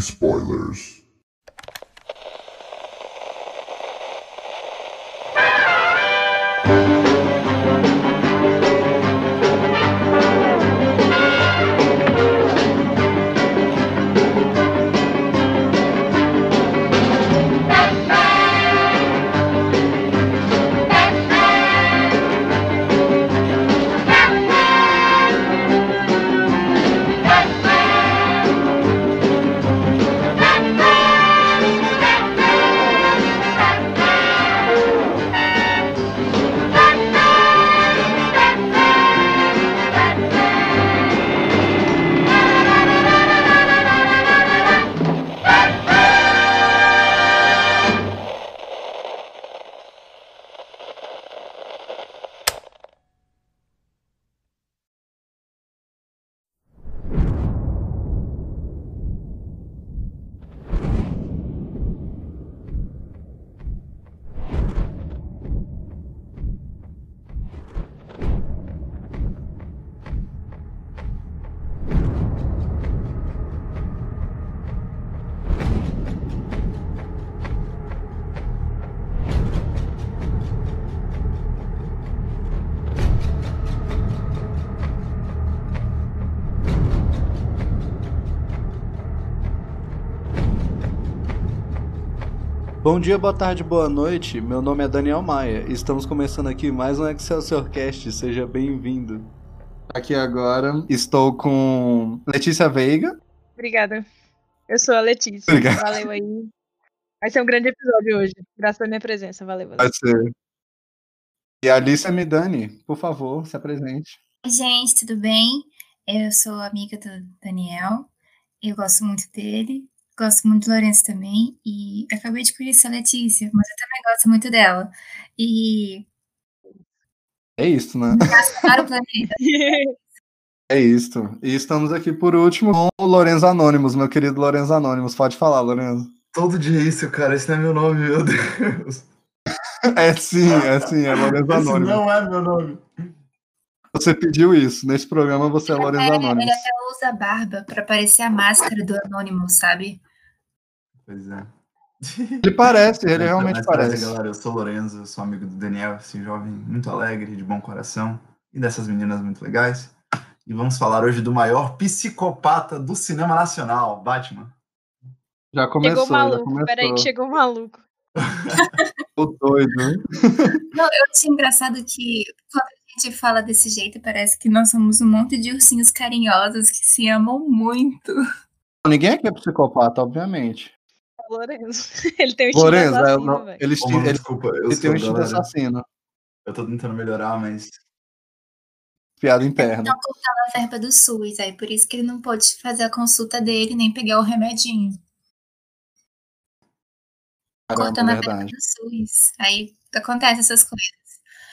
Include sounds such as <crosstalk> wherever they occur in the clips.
spoilers. Bom dia, boa tarde, boa noite. Meu nome é Daniel Maia e estamos começando aqui mais um Excelsior Cast. Seja bem-vindo. Aqui agora estou com Letícia Veiga. Obrigada. Eu sou a Letícia. Obrigado. Valeu aí. Vai ser um grande episódio hoje. Graças à minha presença. Valeu, valeu. Vai ser. E Alice Midani, por favor, se apresente. Oi, gente, tudo bem? Eu sou amiga do Daniel, eu gosto muito dele, gosto muito do Lourenço também, e acabei de conhecer a Letícia, mas eu também gosto muito dela. E É isso, né? <laughs> para o planeta. <laughs> É isso. E estamos aqui por último com o Lorenzo Anônimos, meu querido Lorenzo Anônimos. Pode falar, Lorenzo. Todo dia isso, cara. Esse não é meu nome, meu Deus. <laughs> É sim, é sim, é Lorenzo Esse Anônimos. não é meu nome. Você pediu isso. Nesse programa você é Lorenzo É, ele Anônimos. até usa barba para parecer a máscara do Anônimo, sabe? Pois é. Ele parece, ele Mas- realmente parece. galera. Eu sou o Lorenzo, sou amigo do Daniel, esse jovem muito alegre, de bom coração, e dessas meninas muito legais. E vamos falar hoje do maior psicopata do cinema nacional, Batman. Já começou, chegou já maluco. começou. Peraí que chegou o maluco. O doido. hein? Não, eu acho engraçado que quando a gente fala desse jeito, parece que nós somos um monte de ursinhos carinhosos que se amam muito. Ninguém aqui é psicopata, obviamente. O Lourenço. <laughs> Ele tem o estilo Lorenzo, é, assassino, não, velho. ele, mano, ele, desculpa, eu ele tem um instinto assassino. Eu tô tentando melhorar, mas Piada interna. Não cortando a verba do SUS, aí por isso que ele não pôde fazer a consulta dele nem pegar o remedinho. Caramba, cortando a verba verdade. do SUS. Aí acontece essas coisas.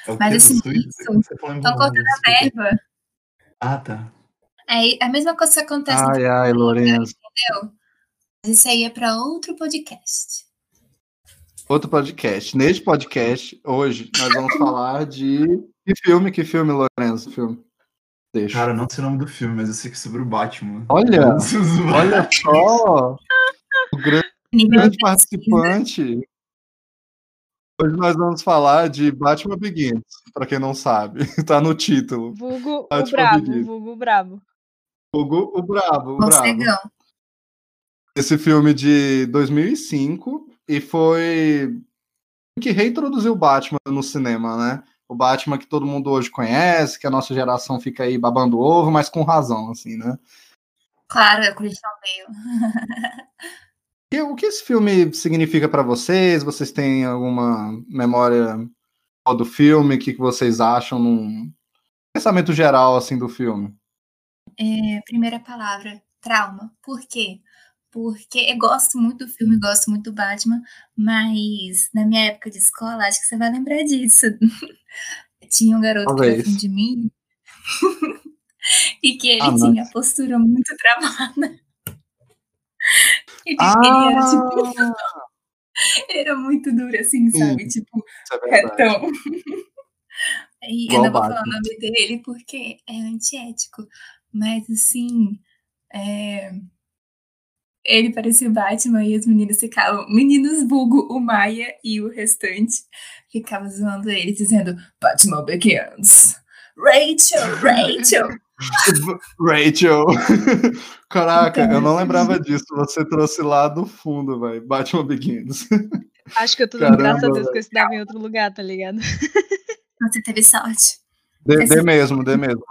é Mas em Estão cortando a verba. Ah, tá. Aí a mesma coisa que acontece no Ai, ai, Lourenço. entendeu? Mas isso aí é para outro podcast. Outro podcast. Neste podcast, hoje, nós vamos <laughs> falar de. Que filme? Que filme, Lourenço? Filme. Deixa. Cara, eu não sei o nome do filme, mas eu sei que é sobre o Batman. Olha, Olha! só! O grande grande participante. Hoje nós vamos falar de Batman Begins, pra quem não sabe. <laughs> Tá no título. Vulgo Ah, o brabo, Biggie. vulgo o brabo. O, Brabo, o. Esse filme de 2005 e foi que reintroduziu o Batman no cinema, né? O Batman que todo mundo hoje conhece, que a nossa geração fica aí babando ovo, mas com razão, assim, né? Claro, é o Christian Bale. <laughs> E o que esse filme significa pra vocês? Vocês têm alguma memória do filme? O que que vocês acham num pensamento geral assim do filme? É, primeira palavra, trauma. Por quê? Porque eu gosto muito do filme, gosto muito do Batman, mas na minha época de escola, acho que você vai lembrar disso. <laughs> tinha um garoto Talvez. que era de mim <laughs> e que ele Ah, tinha a postura muito <laughs> travada. Ele, Ah, ele era tipo, ele era muito duro assim, sabe? Tipo, isso é retão. E Igual eu não vou falar o nome dele porque é antiético. Mas assim, é, ele parecia o Batman e os meninos ficavam. Meninos vulgo, o Maia e o restante ficavam zoando ele, dizendo Batman Begins. Rachel, Rachel. <laughs> Rachel. <laughs> Caraca, eu não lembrava disso. Você trouxe lá do fundo, velho. Batman Begins. <laughs> Acho que eu tô dando graças a Deus que eu estudava em outro lugar, tá ligado? Você teve sorte. Dê, dê mesmo, dê mesmo.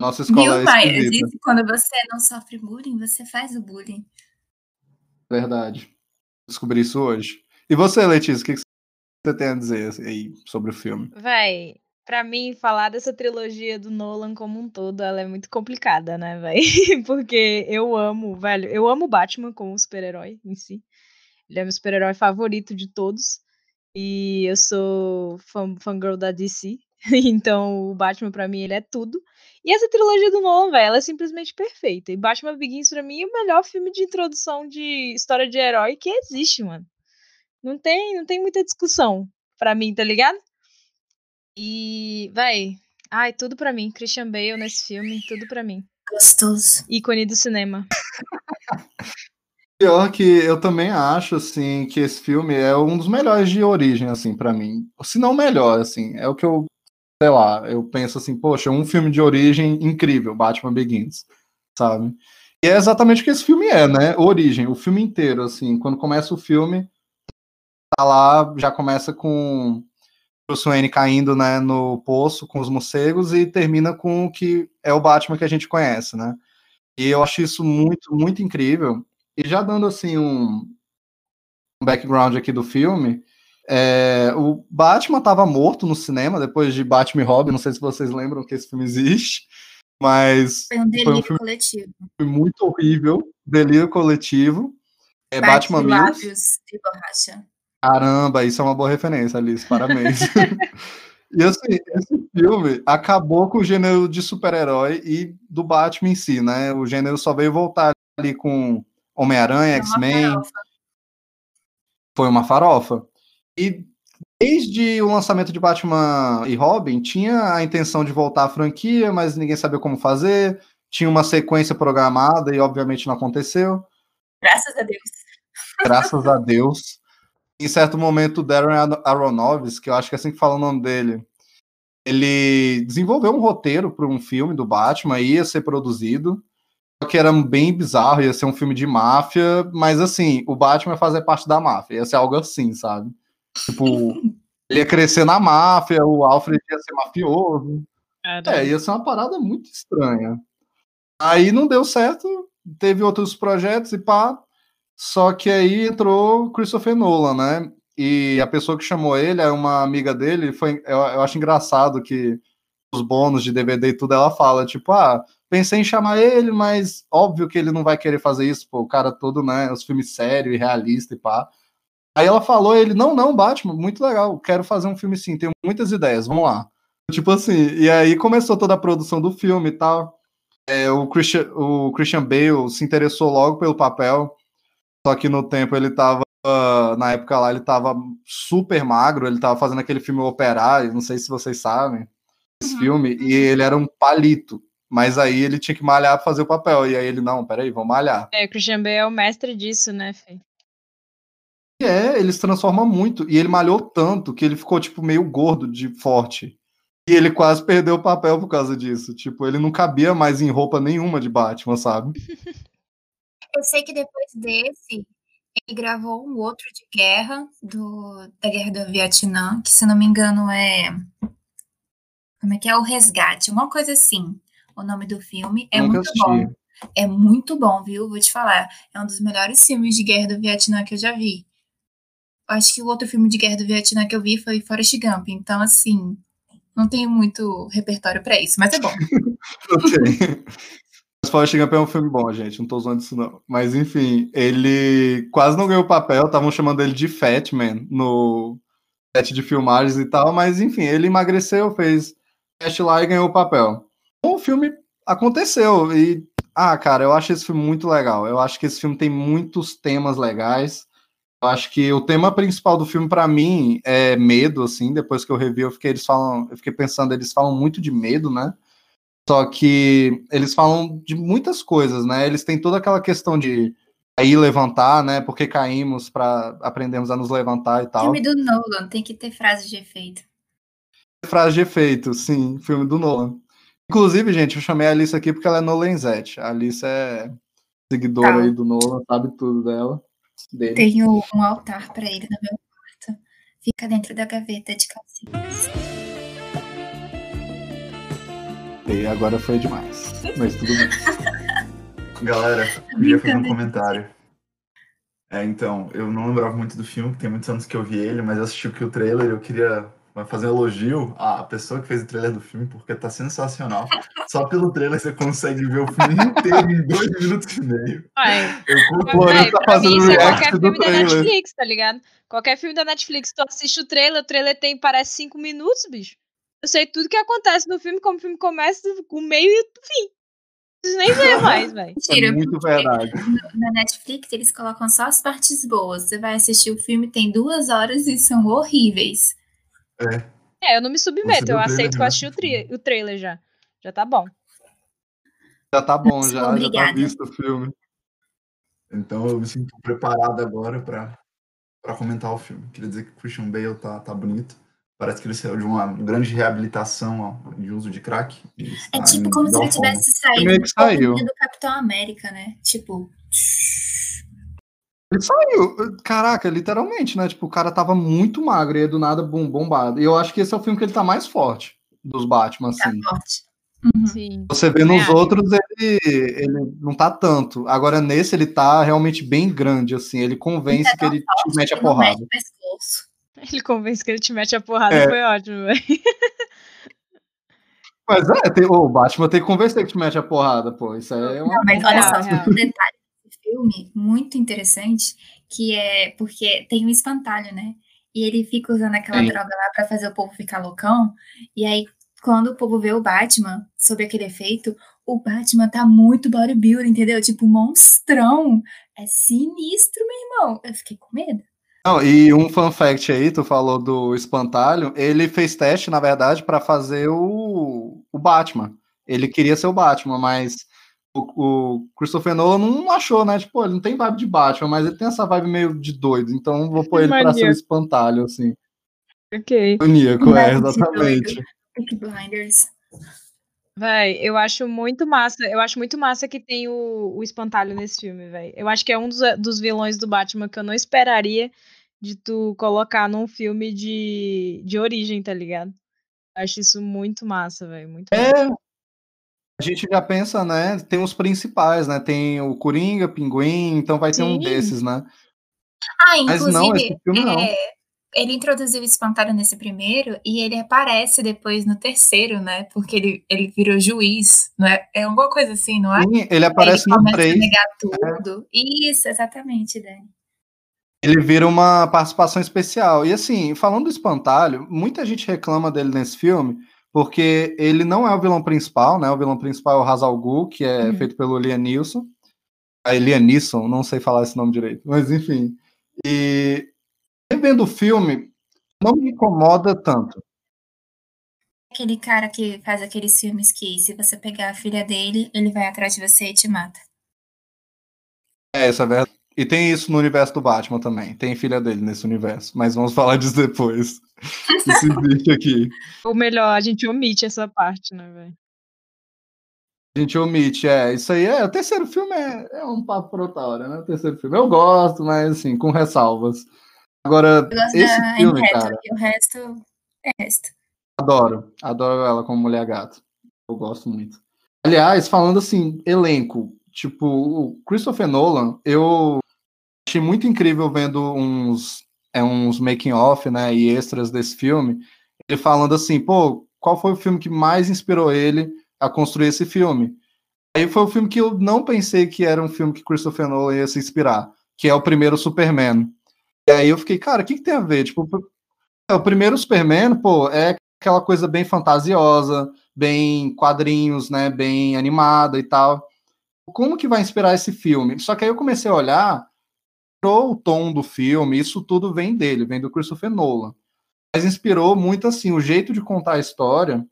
Nossa Viu, escola é Maia? esquisita. Disse que quando você não sofre bullying, você faz o bullying. Verdade. Descobri isso hoje. E você, Letícia, o que que você tem a dizer aí sobre o filme? Véi, pra mim, falar dessa trilogia do Nolan como um todo, ela é muito complicada, né, véi? <laughs> Porque eu amo, velho, eu amo o Batman como super-herói em si. Ele é meu super-herói favorito de todos. E eu sou fã, fangirl da DC. <laughs> Então, o Batman, pra mim, ele é tudo. E essa trilogia do Nolan, velho, ela é simplesmente perfeita. E Batman Begins, pra mim, é o melhor filme de introdução de história de herói que existe, mano. Não tem, não tem muita discussão pra mim, tá ligado? E, véi, ai, tudo pra mim. Christian Bale nesse filme, tudo pra mim. Gostoso. Ícone do cinema. Pior que eu também acho, assim, que esse filme é um dos melhores de origem, assim, pra mim. Se não o melhor, assim. É o que eu, sei lá, eu penso assim, poxa, um filme de origem incrível, Batman Begins, sabe? E é exatamente o que esse filme é, né? Origem, o filme inteiro, assim. Quando começa o filme, tá lá, já começa com Bruce Wayne caindo, né, no poço com os morcegos e termina com o que é o Batman que a gente conhece, né? E eu acho isso muito, muito incrível. E já dando assim um, um background aqui do filme, é, o Batman estava morto no cinema depois de Batman e Robin. Não sei se vocês lembram que esse filme existe, mas Foi um delírio filme- coletivo. foi muito horrível, delírio coletivo. É, Parte Batman Mills. lábios de borracha. Caramba, isso é uma boa referência, Alice. Parabéns. <laughs> e assim, esse filme acabou com o gênero de super-herói e do Batman em si, né? O gênero só veio voltar ali com Homem-Aranha, X-Men. Foi uma farofa. E desde o lançamento de Batman e Robin, tinha a intenção de voltar à franquia, mas ninguém sabia como fazer. Tinha uma sequência programada e, obviamente, não aconteceu. Graças a Deus. Graças a Deus. Em certo momento, o Darren Aronofsky, que eu acho que é assim que fala o nome dele, ele desenvolveu um roteiro para um filme do Batman, ia ser produzido, só que era bem bizarro, ia ser um filme de máfia, mas assim, o Batman ia fazer parte da máfia, ia ser algo assim, sabe? Tipo, ele ia crescer na máfia, o Alfred ia ser mafioso. É, ia ser uma parada muito estranha. Aí não deu certo, teve outros projetos e pá. Só que aí entrou Christopher Nolan, né? E a pessoa que chamou ele é uma amiga dele. Foi, eu, eu acho engraçado que os bônus de DVD e tudo ela fala, tipo, ah, pensei em chamar ele, mas óbvio que ele não vai querer fazer isso, pô, o cara todo, né? Os filmes sérios e realista e pá. Aí ela falou, ele, não, não, Batman, muito legal, quero fazer um filme sim, tenho muitas ideias, vamos lá. Tipo assim, e aí começou toda a produção do filme e tal. É, o, Christian, o Christian Bale se interessou logo pelo papel, só que no tempo ele tava, na época lá, ele tava super magro, ele tava fazendo aquele filme Operário, não sei se vocês sabem, esse Uhum. filme, e ele era um palito, mas aí ele tinha que malhar pra fazer o papel, e aí ele, não, peraí, vamos malhar. É, o Christian Bale é o mestre disso, né, Fê? É, ele se transforma muito. E ele malhou tanto que ele ficou, tipo, meio gordo de forte. E ele quase perdeu o papel por causa disso. Tipo, ele não cabia mais em roupa nenhuma de Batman, sabe? <laughs> Eu sei que depois desse, ele gravou um outro de guerra, do, da Guerra do Vietnã, que se não me engano é. Como é que é? O Resgate, uma coisa assim. O nome do filme é Nunca muito assisti. bom. É muito bom, viu? Vou te falar. É um dos melhores filmes de guerra do Vietnã que eu já vi. Acho que o outro filme de guerra do Vietnã que eu vi foi Forrest Gump. Então, assim, não tenho muito repertório pra isso, mas é bom. <laughs> Ok. Mas Forrest Gump é um filme bom, gente. Não tô usando isso, não. Mas enfim, ele quase não ganhou papel. Estavam chamando ele de Fat Man no set de filmagens e tal. Mas enfim, ele emagreceu, fez teste lá e ganhou o papel. O filme aconteceu. E, ah, cara, eu acho esse filme muito legal. Eu acho que esse filme tem muitos temas legais. Eu acho que o tema principal do filme, para mim, é medo, assim. Depois que eu revi, eu fiquei, eles falam, eu fiquei pensando, eles falam muito de medo, né? Só que eles falam de muitas coisas, né? Eles têm toda aquela questão de aí levantar, né? Porque caímos para aprendermos a nos levantar e tal. Filme do Nolan tem que ter frase de efeito. Frase de efeito, sim, filme do Nolan. Inclusive, gente, eu chamei a Alice aqui porque ela é Nolanzete. A Alice é seguidora Tá. aí do Nolan, sabe tudo dela. Dele. Tenho um altar pra ele no meu quarto. Fica dentro da gaveta de calcinhas. E agora foi demais. Mas tudo bem. <laughs> Galera, eu queria fazer um comentário. É, então, eu não lembrava muito do filme, tem muitos anos que eu vi ele, mas eu assisti aqui o trailer, eu queria fazer um elogio à pessoa que fez o trailer do filme, porque tá sensacional. Só pelo trailer você consegue ver o filme inteiro em dois minutos e meio. Ai, Eu Véi, tá mim fazendo isso é react qualquer do filme da trailer. Netflix, tá ligado? Qualquer filme da Netflix, tu assiste o trailer, o trailer tem, parece cinco minutos, bicho. Eu sei tudo que acontece no filme, como o filme começa, o meio e o fim. Preciso nem ver <laughs> mais, velho. Mentira, É muito verdade. na Netflix eles colocam só as partes boas. Você vai assistir o filme, tem duas horas e são horríveis. É, eu não me submeto, eu aceito que eu assisti o, tri- o trailer já. Já tá bom. Já tá bom, já, já tá visto o filme. Então eu me sinto preparado agora pra pra comentar o filme. Queria dizer que o Christian Bale tá, tá bonito. Parece que ele saiu de uma grande reabilitação ó, de uso de crack. É está tipo como se ele tivesse saído do Capitão América, né? Tipo. Ele saiu, caraca, literalmente, né? Tipo, o cara tava muito magro e aí do nada, bum, bombado. E eu acho que esse é o filme que ele tá mais forte dos Batman, Tá assim. forte. Uhum. Sim. Você vê nos acho. outros, ele, ele não tá tanto. Agora, nesse, ele tá realmente bem grande, assim. Ele convence Tá que ele te mete a porrada. mete. Ele convence que ele te mete a porrada, É. foi ótimo, velho. Mas é, tem, o Batman tem que convencer que te mete a porrada, pô. Isso é uma. Não, mas olha só, um detalhe filme muito interessante, que é porque tem um espantalho, né? E ele fica usando aquela droga lá pra fazer o povo ficar loucão. E aí, quando o povo vê o Batman, sob aquele efeito, o Batman tá muito bodybuilder, entendeu? Tipo, monstrão. É sinistro, meu irmão. Eu fiquei com medo. Não, e um fun fact aí, tu falou do espantalho. Ele fez teste, na verdade, pra fazer o, o Batman. Ele queria ser o Batman, mas o, o Christopher Nolan não achou, né? Tipo, ele não tem vibe de Batman, mas ele tem essa vibe meio de doido. Então vou pôr ele pra ser Maníaco. espantalho, assim. Ok. Maníaco, é, exatamente. Blinders. Véi, eu acho muito massa. Eu acho muito massa que tem o, o espantalho nesse filme, véi. Eu acho que é um dos, dos vilões do Batman que eu não esperaria de tu colocar num filme de, de origem, tá ligado? Acho isso muito massa, velho. Muito massa. É. A gente já pensa, né? Tem os principais, né? Tem o Coringa, Pinguim, então vai ter um Sim. desses, né? Ah, Mas inclusive, não, esse filme não. é, ele introduziu o espantalho nesse primeiro e ele aparece depois no terceiro, né? Porque ele, ele virou juiz, não é? É alguma coisa assim, não é? Sim, ele aparece ele no começa 3. a negar tudo. Isso, exatamente, Dani. Ele vira uma participação especial. E assim, falando do espantalho, muita gente reclama dele nesse filme, porque ele não é o vilão principal, né? O vilão principal é o Hazal Ghul, que é Uhum. feito pelo Liam Neeson. A Liam Neeson, não sei falar esse nome direito, mas enfim. E vendo o filme, não me incomoda tanto. Aquele cara que faz aqueles filmes que, se você pegar a filha dele, ele vai atrás de você e te mata. É, isso é verdade. E tem isso no universo do Batman também. Tem filha dele nesse universo. Mas vamos falar disso depois. <laughs> Isso existe aqui. Ou melhor, a gente omite essa parte, né, velho? A gente omite, é. Isso aí é. O terceiro filme é, é um papo por outra hora, né? O terceiro filme. Eu gosto, mas assim, com ressalvas. Agora, esse da filme, cara, e o resto é resto. adoro. Adoro ela como mulher gato. Eu gosto muito. Aliás, falando assim, elenco, tipo, o Christopher Nolan, eu achei muito incrível vendo uns, é, uns making off, né, e extras desse filme, ele falando assim, pô, qual foi o filme que mais inspirou ele a construir esse filme? Aí foi o filme que eu não pensei que era um filme que Christopher Nolan ia se inspirar, que é o primeiro Superman. E aí eu fiquei, cara, o que, que tem a ver? Tipo, é, o primeiro Superman, pô, é aquela coisa bem fantasiosa, bem quadrinhos, né, bem animada e tal. Como que vai inspirar esse filme? Só que aí eu comecei a olhar o tom do filme, isso tudo vem dele, vem do Christopher Nolan. Mas inspirou muito assim o jeito de contar a história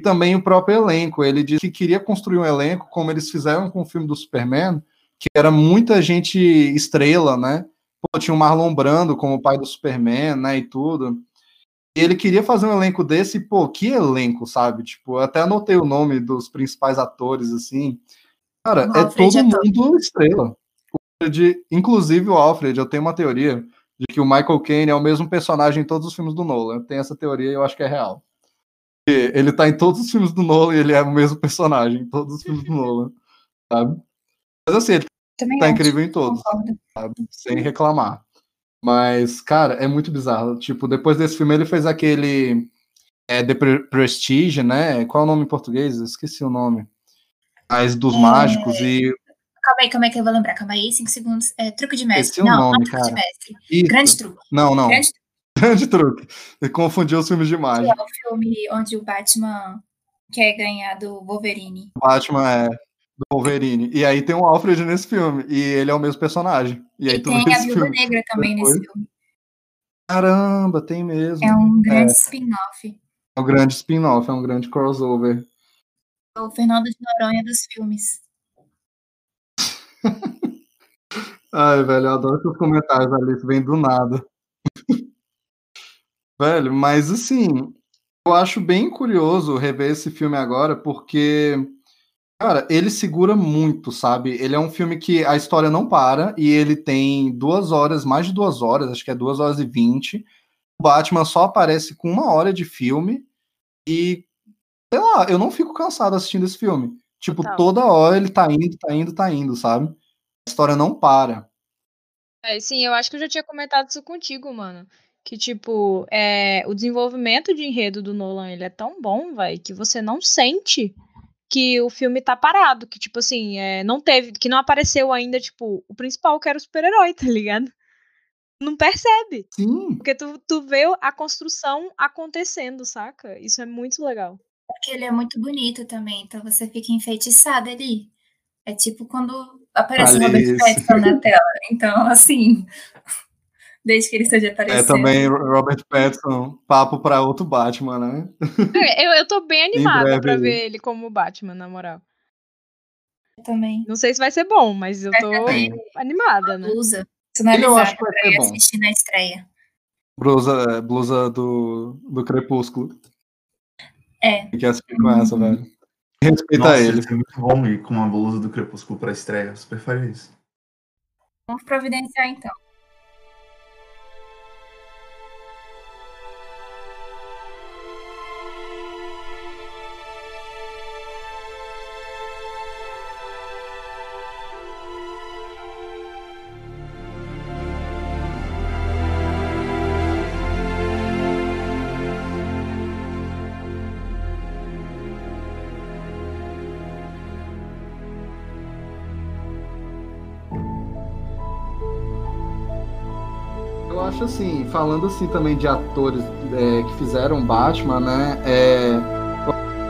e também o próprio elenco. Ele disse que queria construir um elenco como eles fizeram com o filme do Superman, que era muita gente estrela, né? Pô, tinha o Marlon Brando como pai do Superman, né, e tudo. E ele queria fazer um elenco desse, e, pô, que elenco, sabe? Tipo, até anotei o nome dos principais atores, assim. Cara, é todo mundo estrela. Alfred, inclusive o Alfred, eu tenho uma teoria de que o Michael Caine é o mesmo personagem em todos os filmes do Nolan. Tem essa teoria e eu acho que é real. Ele tá em todos os filmes do Nolan e ele é o mesmo personagem em todos os filmes do Nolan, sabe? Mas assim, ele Também tá incrível em todos, sabe? sem reclamar. Mas, cara, é muito bizarro. Tipo, depois desse filme ele fez aquele é, The Prestige, né? Qual é o nome em português? esqueci o nome. Mas dos é... mágicos e Calma aí, calma aí que eu vou lembrar. Calma aí, cinco segundos. É, truque de mestre. Esse é o não, nome, não truque de mestre. Isso. Grande truque. Não, não. Grande, Grande truque. Ele confundiu os filmes de mágica. Que é o filme onde o Batman quer ganhar do Wolverine. O Batman é do Wolverine. E aí tem o Alfred nesse filme. E ele é o mesmo personagem. E, aí e tem a Viúva Negra também Depois... nesse filme. Caramba, tem mesmo. É um grande é. spin-off. É um grande spin-off, é um grande crossover. O Fernando de Noronha dos filmes. Ai, velho, eu adoro seus comentários, Alice, vem do nada. <laughs> velho, mas assim, eu acho bem curioso rever esse filme agora, porque, cara, ele segura muito, sabe? Ele é um filme que a história não para e ele tem duas horas, mais de duas horas, acho que é duas horas e vinte. O Batman só aparece com uma hora de filme e, sei lá, eu não fico cansado assistindo esse filme. Tipo, Total. toda hora ele tá indo, tá indo, tá indo, sabe? A história não para. É, sim, eu acho que eu já tinha comentado isso contigo, mano. Que, tipo, é, o desenvolvimento de enredo do Nolan, ele é tão bom, vai, que você não sente que o filme tá parado. Que, tipo assim, é, não teve, que não apareceu ainda, tipo, o principal que era o super-herói, <laughs> tá ligado? Não percebe. Sim. Porque tu, tu vê a construção acontecendo, saca? Isso é muito legal. Porque ele é muito bonito também, então você fica enfeitiçada ali. É tipo quando aparece o Robert Pattinson na tela. Então, <laughs> assim, desde que ele esteja é aparecendo. É também Robert Pattinson, papo para outro Batman, né? É, eu, eu tô bem <laughs> animada para ver ele como Batman, na moral. Eu também. Não sei se vai ser bom, mas eu tô é, animada, né? Blusa. Eu acho que vai ser bom. assistir na estreia. Blusa, blusa do, do Crepúsculo. É. Tem que assistir com essa, velho. Respeita Nossa, ele. É muito bom ir com uma blusa do Crepúsculo pra estreia. Super faria isso. Vamos providenciar então. Falando assim também de atores é, que fizeram Batman, né? É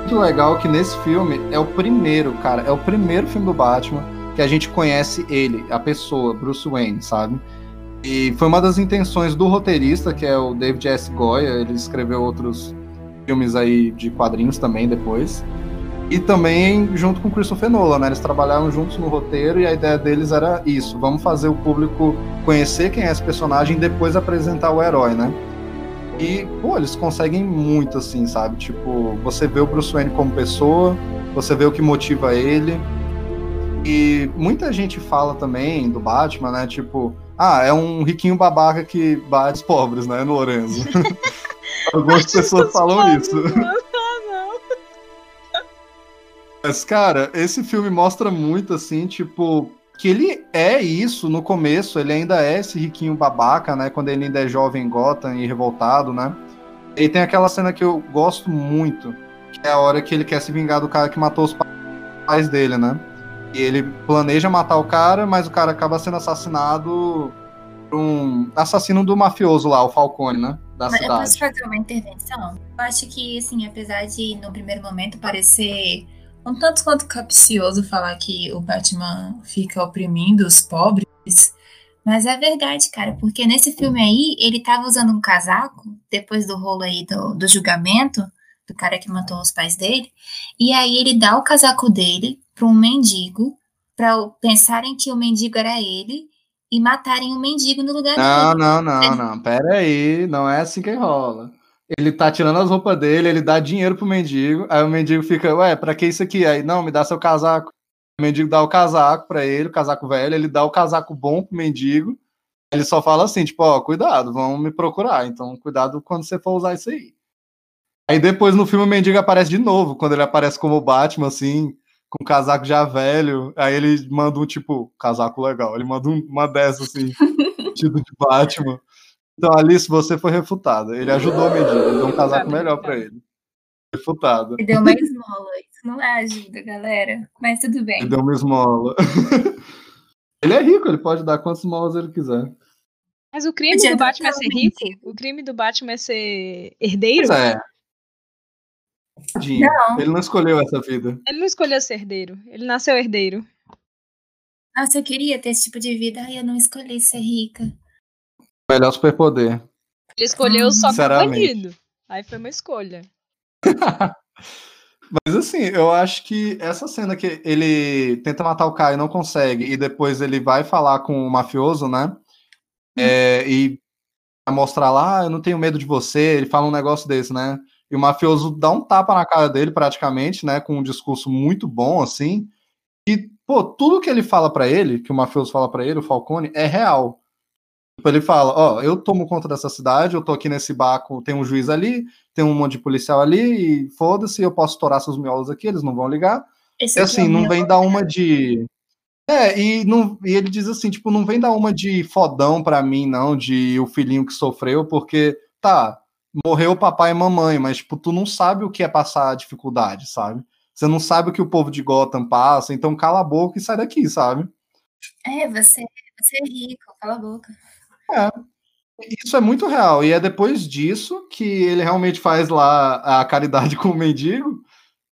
muito legal que nesse filme é o primeiro, cara, é o primeiro filme do Batman que a gente conhece ele, a pessoa, Bruce Wayne, sabe? E foi uma das intenções do roteirista, que é o David S. Goya, ele escreveu outros filmes aí de quadrinhos também depois. E também junto com Christopher Nolan, né? Eles trabalharam juntos no roteiro e a ideia deles era isso: vamos fazer o público conhecer quem é esse personagem e depois apresentar o herói, né? E, pô, eles conseguem muito, assim, sabe? Tipo, você vê o Bruce Wayne como pessoa, você vê o que motiva ele. E muita gente fala também do Batman, né? Tipo, ah, é um riquinho babaca que bate os pobres, né? No Lorenzo. <laughs> Algumas pessoas falam isso. Mas, cara, esse filme mostra muito, assim, tipo, que ele é isso no começo, ele ainda é esse riquinho babaca, né? Quando ele ainda é jovem Gotham e revoltado, né? E tem aquela cena que eu gosto muito, que é a hora que ele quer se vingar do cara que matou os pais. dele, né? E ele planeja matar o cara, mas o cara acaba sendo assassinado por um assassino do mafioso lá, o Falcone, né? Da Mas eu cidade. posso fazer uma intervenção? Eu acho que, assim, apesar de no primeiro momento parecer um tanto quanto capcioso falar que o Batman fica oprimindo os pobres, mas é verdade, cara, porque nesse filme aí ele tava usando um casaco depois do rolo aí do, do julgamento do cara que matou os pais dele, e aí ele dá o casaco dele pra um mendigo, pra o- pensarem que o mendigo era ele e matarem o mendigo no lugar Não, dele. não, não, não. Pera aí, não é assim que rola. Ele tá tirando as roupas dele, ele dá dinheiro pro mendigo, aí o mendigo fica, ué, pra que isso aqui? Aí, não, me dá seu casaco. O mendigo dá o casaco pra ele, o casaco velho, ele dá o casaco bom pro mendigo. Ele só fala assim, tipo, ó, cuidado, vão me procurar, então cuidado quando você for usar isso aí. Aí depois no filme o mendigo aparece de novo, quando ele aparece como Batman, assim, com o casaco já velho, aí ele manda um tipo, casaco legal, ele manda um- uma dessa, assim, <laughs> vestido de Batman. Então, Alice, você foi refutada. Ele ajudou o mendigo, ele deu um casaco melhor pra ele. Refutado. E deu uma esmola. Isso não é ajuda, galera. Mas tudo bem. Ele deu uma esmola. <laughs> ele é rico, ele pode dar quantas esmolas ele quiser. Mas o crime do Batman é ser rico? O crime do Batman é ser herdeiro? Pois é. Não. Ele não escolheu essa vida. Ele não escolheu ser herdeiro. Ele nasceu herdeiro. Nossa, eu queria ter esse tipo de vida. Ai, eu não escolhi ser rica. Melhor superpoder. Ele escolheu Hum, só sinceramente. bandido. Aí foi uma escolha. <laughs> Mas assim, eu acho que essa cena que ele tenta matar o Caio e não consegue, e depois ele vai falar com o mafioso, né? É, e mostrar lá, "Ah, eu não tenho medo de você, ele fala um negócio desse, né? E o mafioso dá um tapa na cara dele, praticamente, né? Com um discurso muito bom, assim. E, pô, tudo que ele fala pra ele, que o mafioso fala pra ele, o Falcone, é real. Tipo, Ele fala, ó, eu tomo conta dessa cidade, eu tô aqui nesse barco, tem um juiz ali, tem um monte de policial ali, e foda-se, eu posso estourar seus miolos aqui, eles não vão ligar. Esse E é assim, o não vem dar uma de. É, e, não, e ele diz assim, tipo, não vem dar uma de fodão pra mim, não, de o filhinho que sofreu, porque, tá, morreu o papai e mamãe, mas, tipo, tu não sabe o que é passar dificuldade, sabe? Você não sabe o que o povo de Gotham passa, então cala a boca e sai daqui, sabe? É, você, você é rico, cala a boca. Isso é muito real. E é depois disso que ele realmente faz lá a caridade <laughs> com o mendigo.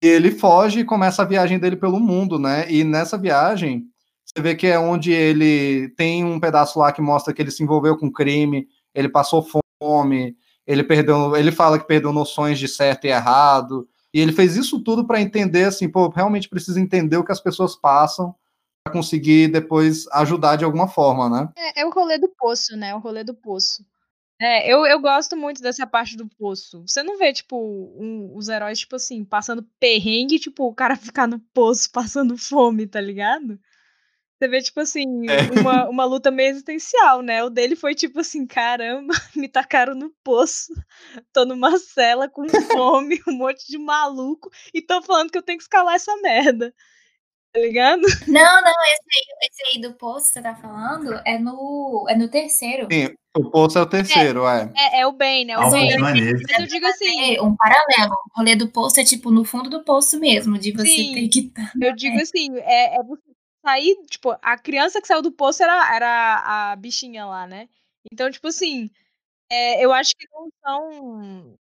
Ele foge e começa a viagem dele pelo mundo, né? E nessa viagem, você vê que é onde ele tem um pedaço lá que mostra que ele se envolveu com crime, ele passou fome, ele perdeu, ele fala que perdeu noções de certo e errado. E ele fez isso tudo para entender assim, pô, realmente precisa entender o que as pessoas passam conseguir depois ajudar de alguma forma, né? É, é o rolê do poço, né? O rolê do poço. É, eu, eu gosto muito dessa parte do poço. Você não vê, tipo, um- os heróis, tipo assim, passando perrengue, tipo, o cara <laughs> ficar no poço passando fome, tá ligado? Você vê, tipo assim, É. uma, <laughs> uma luta meio existencial, né? O dele foi tipo assim, caramba, <laughs> me tacaram no poço, tô numa cela com fome, um monte de maluco, e tão falando que eu tenho que escalar essa merda. Tá ligado? Não, não, esse aí, esse aí do poço que você tá falando é no, é no terceiro. Sim, o poço é o terceiro, é. É, é o bem, né? O bem. mas é eu digo assim, É um paralelo. O rolê do poço é tipo no fundo do poço mesmo, de você Sim. ter que tá. Eu digo assim, é, é você sair, tipo, a criança que saiu do poço era, era a bichinha lá, né? Então, tipo assim, é, eu acho que não são.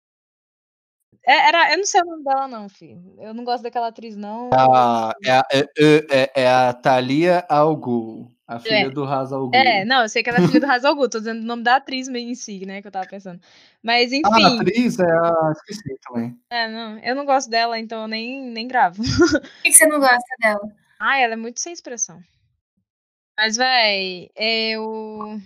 É, era, eu não sei o nome dela, não, filho. Eu não gosto daquela atriz, não. A, é, a, é, é, é a Thalia Algu, a filha É. do Ra's al Ghul. É, não, eu sei que ela é filha do Hazal Ghul, tô dizendo o nome da atriz em si, né, que eu tava pensando. Mas, enfim, Ah, a atriz é a... Esqueci também. é, não, eu não gosto dela, então eu nem, nem gravo. <laughs> Por que, que você não gosta dela? Ai, ela é muito sem expressão. Mas, véi, eu.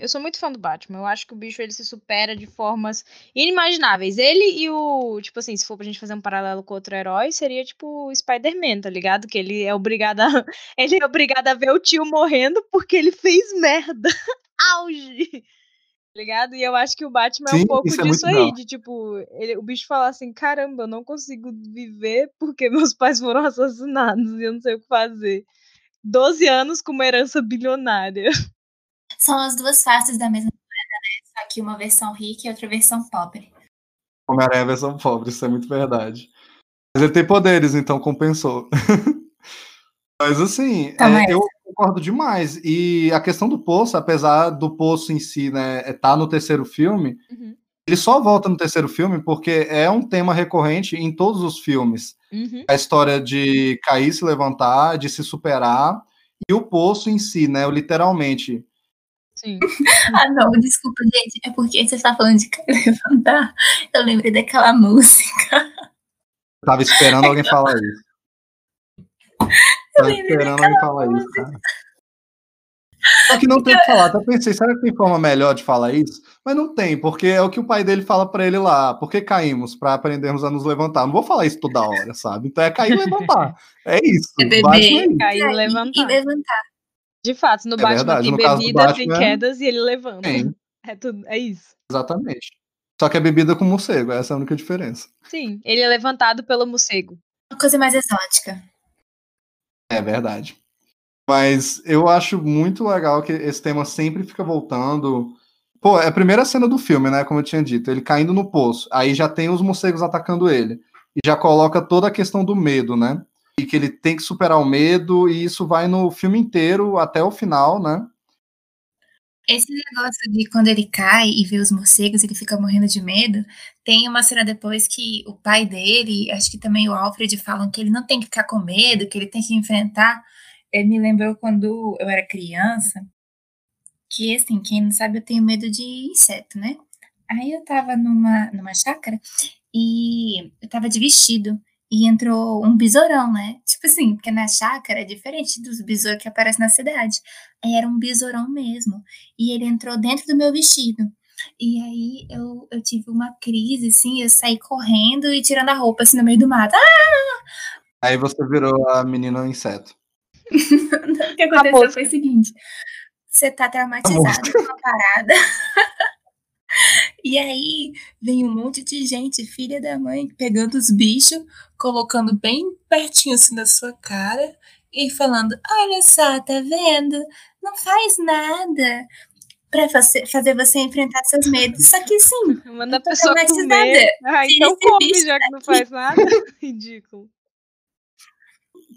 Eu sou muito fã do Batman. Eu acho que o bicho ele se supera de formas inimagináveis. Ele e o. Tipo assim, se for pra gente fazer um paralelo com outro herói, seria tipo o Spider-Man, tá ligado? Que ele é obrigado a. <laughs> Ele é obrigado a ver o tio morrendo porque ele fez merda. <laughs> Auge! Tá ligado? E eu acho que o Batman é Sim, um pouco é disso muito aí, de tipo, ele- o bicho falar assim, caramba, eu não consigo viver porque meus pais foram assassinados e eu não sei o que fazer. 12 anos com uma herança bilionária. <laughs> São as duas faces da mesma moeda, né? Só que uma versão rica e outra versão pobre. Homem-Aranha é a versão pobre, isso é muito verdade. Mas ele tem poderes, então compensou. <laughs> Mas assim, Toma é, eu concordo demais. E a questão do poço, apesar do poço em si, né, estar tá no terceiro filme, Uhum. ele só volta no terceiro filme porque é um tema recorrente em todos os filmes. Uhum. A história de cair, se levantar, de se superar, e o poço em si, né, literalmente. Sim. <laughs> Ah, não, desculpa, gente. É porque você está falando de levantar. Eu lembrei daquela música. Eu tava esperando alguém falar isso. Eu Tava esperando alguém falar isso, cara. Só que não tem o que falar. Até pensei, será que tem forma melhor de falar isso? Mas não tem, porque é o que o pai dele fala pra ele lá. Por que caímos? Pra aprendermos a nos levantar. Não vou falar isso toda hora, sabe? Então é cair e levantar. É isso. É beber. É. Cair e E levantar. De fato, no É Batman verdade, tem no bebida, tem Batman- quedas e ele levanta. Tem, <laughs> É tudo, é isso. exatamente. Só que é bebida com morcego, essa é a única diferença. Sim, ele é levantado pelo morcego. Uma coisa mais exótica. É verdade. Mas eu acho muito legal que esse tema sempre fica voltando. Pô, é a primeira cena do filme, né? Como eu tinha dito, ele caindo no poço. Aí já tem os morcegos atacando ele. E já coloca toda a questão do medo, né? E que ele tem que superar o medo, e isso vai no filme inteiro até o final, né? Esse negócio de quando ele cai e vê os morcegos, ele fica morrendo de medo. Tem uma cena depois que o pai dele, acho que também o Alfred, falam que ele não tem que ficar com medo, que ele tem que enfrentar. Ele me lembrou quando eu era criança, que assim, quem não sabe, eu tenho medo de inseto, né? Aí eu tava numa, numa chácara e eu tava de vestido. E entrou um besourão, né? Tipo assim, porque na chácara é diferente dos besouros que aparecem na cidade. Aí era um besourão mesmo. E ele entrou dentro do meu vestido. E aí eu, eu tive uma crise, assim, eu saí correndo e tirando a roupa, assim, no meio do mato. Ah! Aí você virou a menina inseto. <laughs> o que aconteceu foi o seguinte: você tá traumatizado com uma parada. <laughs> e aí vem um monte de gente, filha da mãe, pegando os bichos, colocando bem pertinho assim da sua cara e falando: Olha só, tá vendo? Não faz nada pra você- fazer você enfrentar seus medos. Só que sim, <laughs> Manda a pessoa comer. Ah, então come, já que não faz nada. <laughs> Ridículo.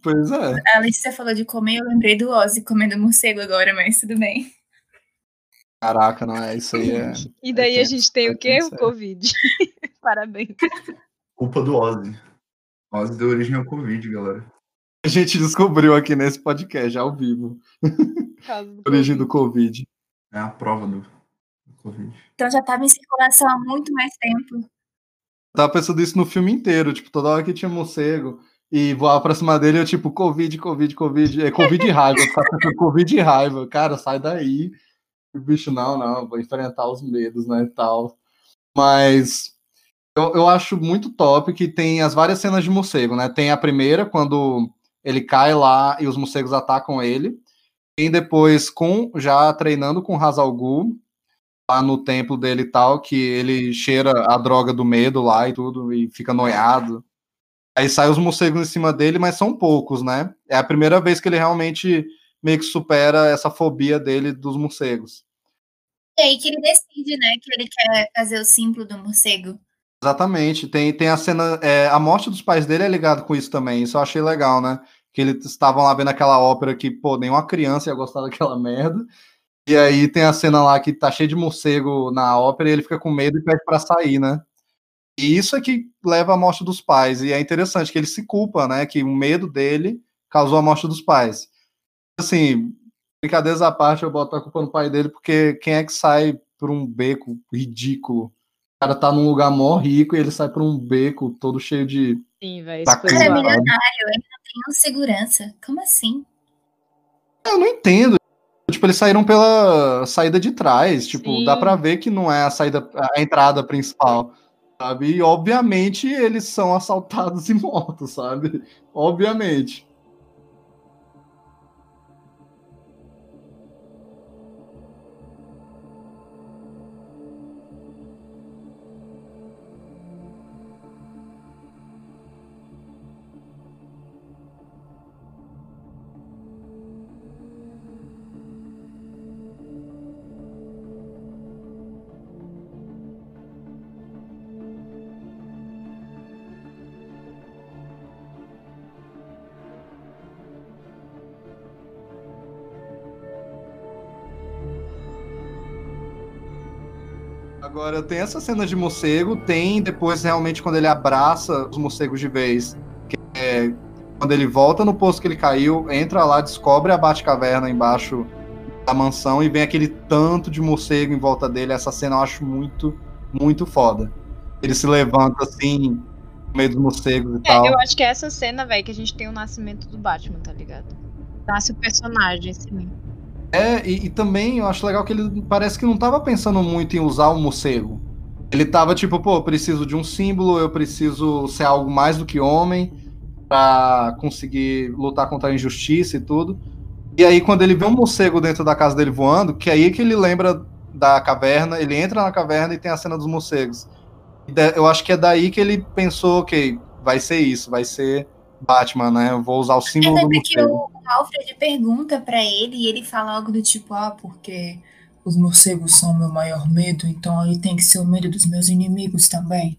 Pois é. a Letícia falou de comer, eu lembrei do Ozzy comendo morcego agora, mas tudo bem. Caraca, não é isso aí. É... E daí a tenso, gente tem é o quê? O é. Covid. <laughs> Parabéns. Culpa do Ozzy. Ozzy deu origem ao Covid, galera. A gente descobriu aqui nesse podcast, ao vivo, do a origem do Covid. Covid. É a prova do, do Covid. Então já tava em circulação há muito mais tempo. Eu tava pensando isso no filme inteiro, tipo, toda hora que tinha morcego e voava pra cima dele, eu tipo, Covid, Covid, Covid, é Covid e raiva, eu ficava pensando, Covid e raiva, cara, sai daí. Bicho, não, não, vou enfrentar os medos, né, e tal. Mas eu, eu acho muito top que tem as várias cenas de morcego, né? Tem a primeira, quando ele cai lá e os morcegos atacam ele. Tem depois com já treinando com Hazal lá no templo dele e tal, que ele cheira a droga do medo lá e tudo, e fica noiado. Aí sai os morcegos em cima dele, mas são poucos, né? É a primeira vez que ele realmente meio que supera essa fobia dele dos morcegos. E aí que ele decide, né, que ele quer fazer o símbolo do morcego. Exatamente. Tem, tem a cena. é, a morte dos pais dele é ligado com isso também. Isso eu achei legal, né? Que eles estavam lá vendo aquela ópera que, pô, nenhuma criança ia gostar daquela <laughs> merda. E aí tem a cena lá que tá cheio de morcego na ópera e ele fica com medo e pede pra sair, né? E isso é que leva à morte dos pais. E é interessante que ele se culpa, né? Que o medo dele causou a morte dos pais. Assim, brincadeiras à parte, eu boto a culpa no pai dele, porque quem é que sai por um beco ridículo? O cara tá num lugar mó rico e ele sai por um beco todo cheio de. Sim, velho. Tá com- Cara, é milionário, ele não tem segurança. Como assim? Eu não entendo. Tipo, eles saíram pela saída de trás. Tipo, Sim. dá pra ver que não é a saída, a entrada principal. Sabe? E obviamente eles são assaltados <laughs> e mortos, sabe? Obviamente. Agora, tem essa cena de morcego, tem depois realmente quando ele abraça os morcegos de vez, que é quando ele volta no posto que ele caiu, entra lá, descobre a Batcaverna embaixo da mansão e vem aquele tanto de morcego em volta dele. Essa cena eu acho muito, muito foda. Ele se levanta assim, no meio dos morcegos e É, tal. eu acho que é essa cena, velho, que a gente tem o nascimento do Batman, tá ligado? Nasce o personagem, assim. É, e, e também eu acho legal que ele parece que não tava pensando muito em usar o morcego. Ele tava tipo, pô, eu preciso de um símbolo, eu preciso ser algo mais do que homem pra conseguir lutar contra a injustiça e tudo. E aí, quando ele vê um morcego dentro da casa dele voando, que é aí que ele lembra da caverna, ele entra na caverna e tem a cena dos morcegos. Eu acho que é daí que ele pensou, ok, vai ser isso, vai ser Batman, né? Eu vou usar o símbolo do morcego. Alfred pergunta pra ele e ele fala algo do tipo, ah, porque os morcegos são o meu maior medo, então ele tem que ser o medo dos meus inimigos também.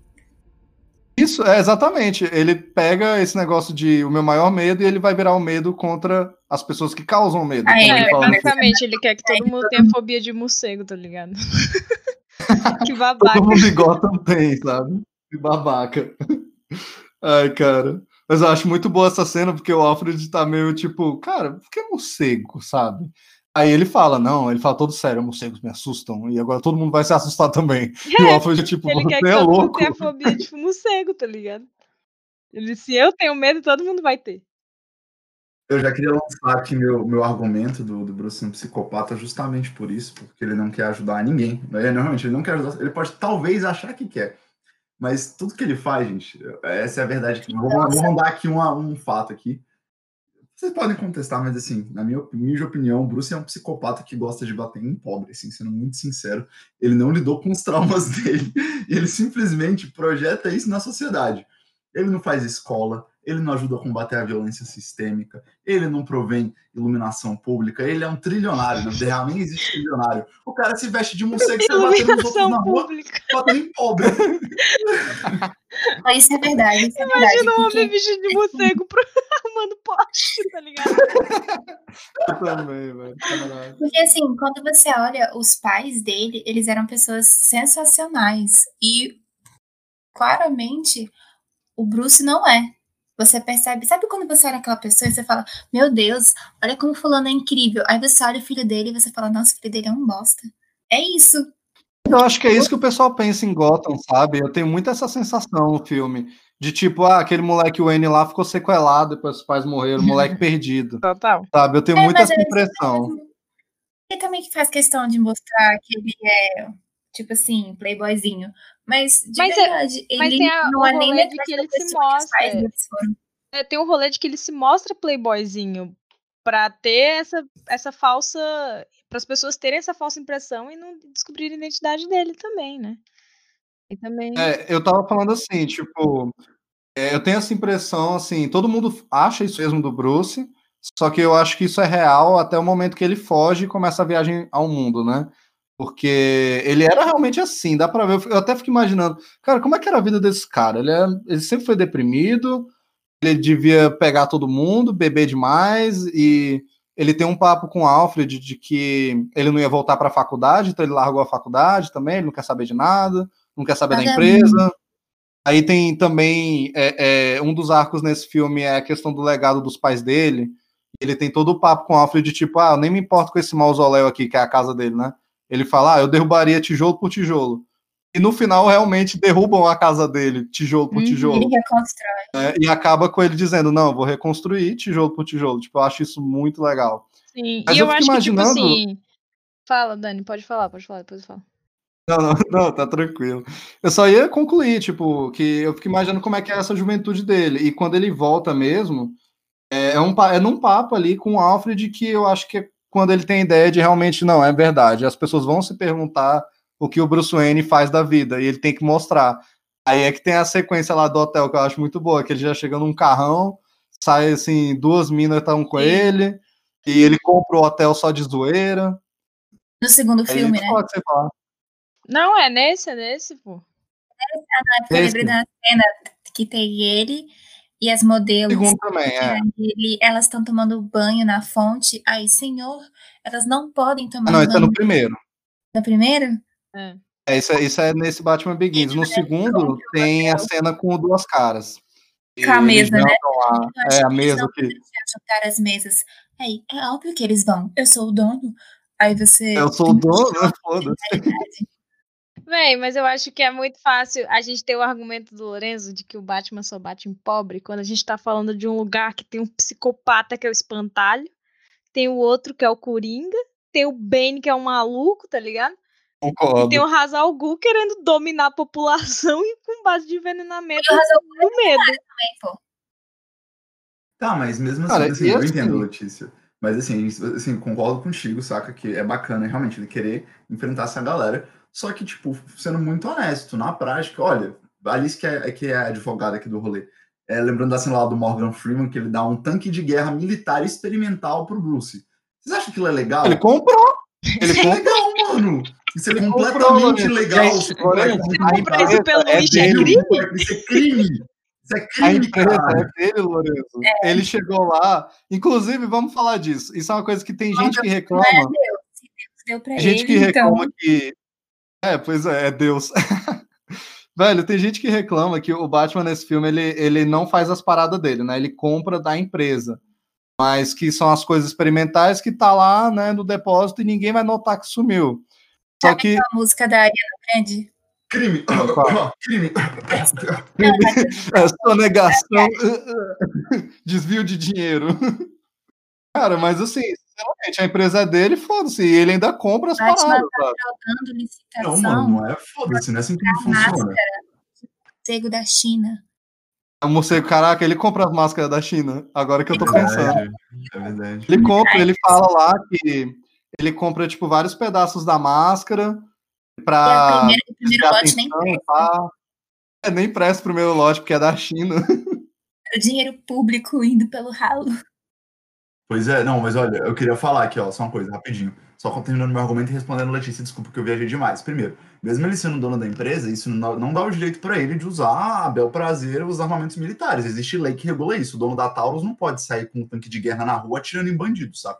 Isso, é exatamente. Ele pega esse negócio de o meu maior medo e ele vai virar o medo contra as pessoas que causam medo. É, ele É, no filme. basicamente, ele quer que todo mundo tenha fobia de morcego, tá ligado? <laughs> que babaca. Todo mundo Gotham tem, sabe? Que babaca. Ai, cara. Mas eu acho muito boa essa cena, porque o Alfred tá meio tipo, cara, por que morcego, sabe? Aí ele fala, não, ele fala todo sério, morcegos me assustam, e agora todo mundo vai se assustar também. <laughs> E o Alfred, tipo, Ele quer você que é louco. tenha fobia de morcego, tá ligado? Ele, se eu tenho medo, todo mundo vai ter. Eu já queria lançar aqui meu, meu argumento do, do Bruce ser um psicopata justamente por isso, porque ele não quer ajudar ninguém. Né? Normalmente, ele não quer ajudar. Ele pode talvez achar que quer. Mas tudo que ele faz, gente, essa é a verdade. Vou, vou mandar aqui uma- um fato aqui. Vocês podem contestar, mas assim, na minha humilde opinião, o Bruce é um psicopata que gosta de bater em pobre, assim, sendo muito sincero. Ele não lidou com os traumas <laughs> dele. Ele simplesmente projeta isso na sociedade. Ele não faz escola, ele não ajuda a combater a violência sistêmica, ele não provém iluminação pública, ele é um trilionário, na vida real nem existe trilionário. O cara se veste de morcego e batendo nos outros na Iluminação rua, pública. batendo em pobre. Mas isso é verdade, isso é verdade. Imagina um homem vestido de morcego pro... <laughs> arrumando poste, tá ligado? Eu também, velho. Porque assim, quando você olha os pais dele, eles eram pessoas sensacionais. E claramente o Bruce não é. Você percebe, sabe quando você olha aquela pessoa e você fala, meu Deus, olha como fulano é incrível. Aí você olha o filho dele e você fala, nossa, o filho dele é um bosta. É isso. Eu acho que é isso que o pessoal pensa em Gotham, sabe? Eu tenho muito essa sensação no filme. De tipo, ah, aquele moleque Wayne lá ficou sequelado depois os pais morreram, moleque <laughs> perdido, Total. sabe? Eu tenho É, muito essa impressão. Ele também que faz questão de mostrar que ele é, tipo assim, playboyzinho. Mas, de Mas é- verdade, mas ele tem a- não o é nem rolê de metade que ele se mostra. foram. É, tem um rolê de que ele se mostra playboyzinho pra ter essa, essa falsa. para as pessoas terem essa falsa impressão e não descobrirem a identidade dele também, né? E também. É, eu tava falando assim, tipo, é, eu tenho essa impressão, assim, todo mundo acha isso mesmo do Bruce, só que eu acho que isso é real até o momento que ele foge e começa a viagem ao mundo, né? Porque ele era realmente assim, dá pra ver. Eu até fico imaginando, cara, como é que era a vida desse cara? Ele, é- ele sempre foi deprimido, ele devia pegar todo mundo, beber demais, e ele tem um papo com o Alfred de que ele não ia voltar pra faculdade, então ele largou a faculdade também, ele não quer saber de nada não quer saber da Vagabundo. empresa. Aí tem também é, é, um dos arcos nesse filme é a questão do legado dos pais dele. Ele tem todo o papo com o Alfred, tipo, ah, eu nem me importo com esse mausoléu aqui, que é a casa dele, né? Ele fala, ah, eu derrubaria tijolo por tijolo. E no final, realmente, derrubam a casa dele, tijolo por Uhum. tijolo. Ele reconstrói. né? E acaba com ele dizendo, não, vou reconstruir tijolo por tijolo. Tipo, eu acho isso muito legal. Sim. Mas e eu eu, acho que, tipo imaginando- assim. Fala, Dani, pode falar, pode falar, depois eu falo. Não, não, <laughs> não, tá tranquilo. Eu só ia concluir, tipo, que eu fico imaginando como é que é essa juventude dele. E quando ele volta mesmo, é, é um, é num papo ali com o Alfred que eu acho que é quando ele tem ideia de realmente, não, é verdade. As pessoas vão se perguntar o que o Bruce Wayne faz da vida, e ele tem que mostrar. Aí é que tem a sequência lá do hotel que eu acho muito boa, que ele já chega num carrão, sai assim, duas minas estão com Sim. ele, e ele compra o hotel só de zoeira. No segundo Aí, filme, né? Não, é nesse, é nesse, pô. Eu Esse. lembrei da cena que tem ele e as modelos. Segundo também, é. Ele- elas estão tomando banho na fonte. Aí, senhor, elas não podem tomar Ah, não, esse é banho no primeiro. no primeiro? É. É, isso, é, isso é nesse Batman Begins. No segundo, tem a cena com duas caras. Com a mesa, né? Lá. É, a mesa que. juntar as mesas. Aí, é óbvio que eles vão. Eu sou o dono. Aí você. Eu sou o dono? Foda-se. <laughs> Véi, mas eu acho que é muito fácil a gente ter o argumento do Lorenzo de que o Batman só bate em pobre quando a gente tá falando de um lugar que tem um psicopata que é o espantalho, tem o outro que é o Coringa, tem o Bane que é um maluco, tá ligado? Concordo. E tem o Hazal Gu querendo dominar a população <laughs> e com base de envenenamento no medo. Também, pô. Tá, mas mesmo assim, Cara, assim, e eu assim- entendo, Letícia. Mas assim, assim, concordo contigo, saca? Que é bacana realmente ele querer enfrentar essa galera. Só que, tipo, sendo muito honesto, na prática, olha, a Alice que é, que é a advogada aqui do rolê. É, lembrando da cena lá do Morgan Freeman, que ele dá um tanque de guerra militar experimental pro Bruce. Vocês acham que aquilo é legal? Ele comprou. Ele Isso é comprou. legal, mano. Isso é Ele completamente comprou, legal. gente. Compra isso pelo é lixo é dele. crime? Isso é crime. Isso é crime, cara. é dele, Lourenço. Ele chegou lá. Inclusive, vamos falar disso. Isso é uma coisa que tem gente que reclama. É. Se Deus deu pra gente ele, que reclama então. que. É, pois é, é Deus. <laughs> Velho, tem gente que reclama que o Batman nesse filme ele, ele não faz as paradas dele, né? Ele compra da empresa. Mas que são as coisas experimentais que tá lá, né, no depósito e ninguém vai notar que sumiu. Só Sabe que. A música da Ariana Grande. Crime. <coughs> Qual? crime. <laughs> É sonegação, <laughs> desvio de dinheiro. Cara, mas assim, sinceramente, a empresa é dele, foda-se. E ele ainda compra as Batman paradas. tá jogando Não, licitação mano, não é foda-se, não é assim como funciona. máscara cego da China. O morcego, caraca, ele compra as máscaras da China. Agora que eu tô pensando. Verdade, É verdade. Ele compra, ele fala lá que ele compra, tipo, vários pedaços da máscara a pra primeira, o primeiro lote nem atenção e pá. É, nem presta o primeiro lote, porque é da China. <laughs> o dinheiro público indo pelo ralo. Pois é, não, mas olha, eu queria falar aqui, ó, só uma coisa, rapidinho. Só terminando meu argumento e respondendo Letícia, desculpa que eu viajei demais. Primeiro, mesmo ele sendo dono da empresa, isso não, não dá o direito pra ele de usar a bel prazer os armamentos militares. Existe lei que regula isso. O dono da Taurus não pode sair com um tanque de guerra na rua atirando em bandido, sabe?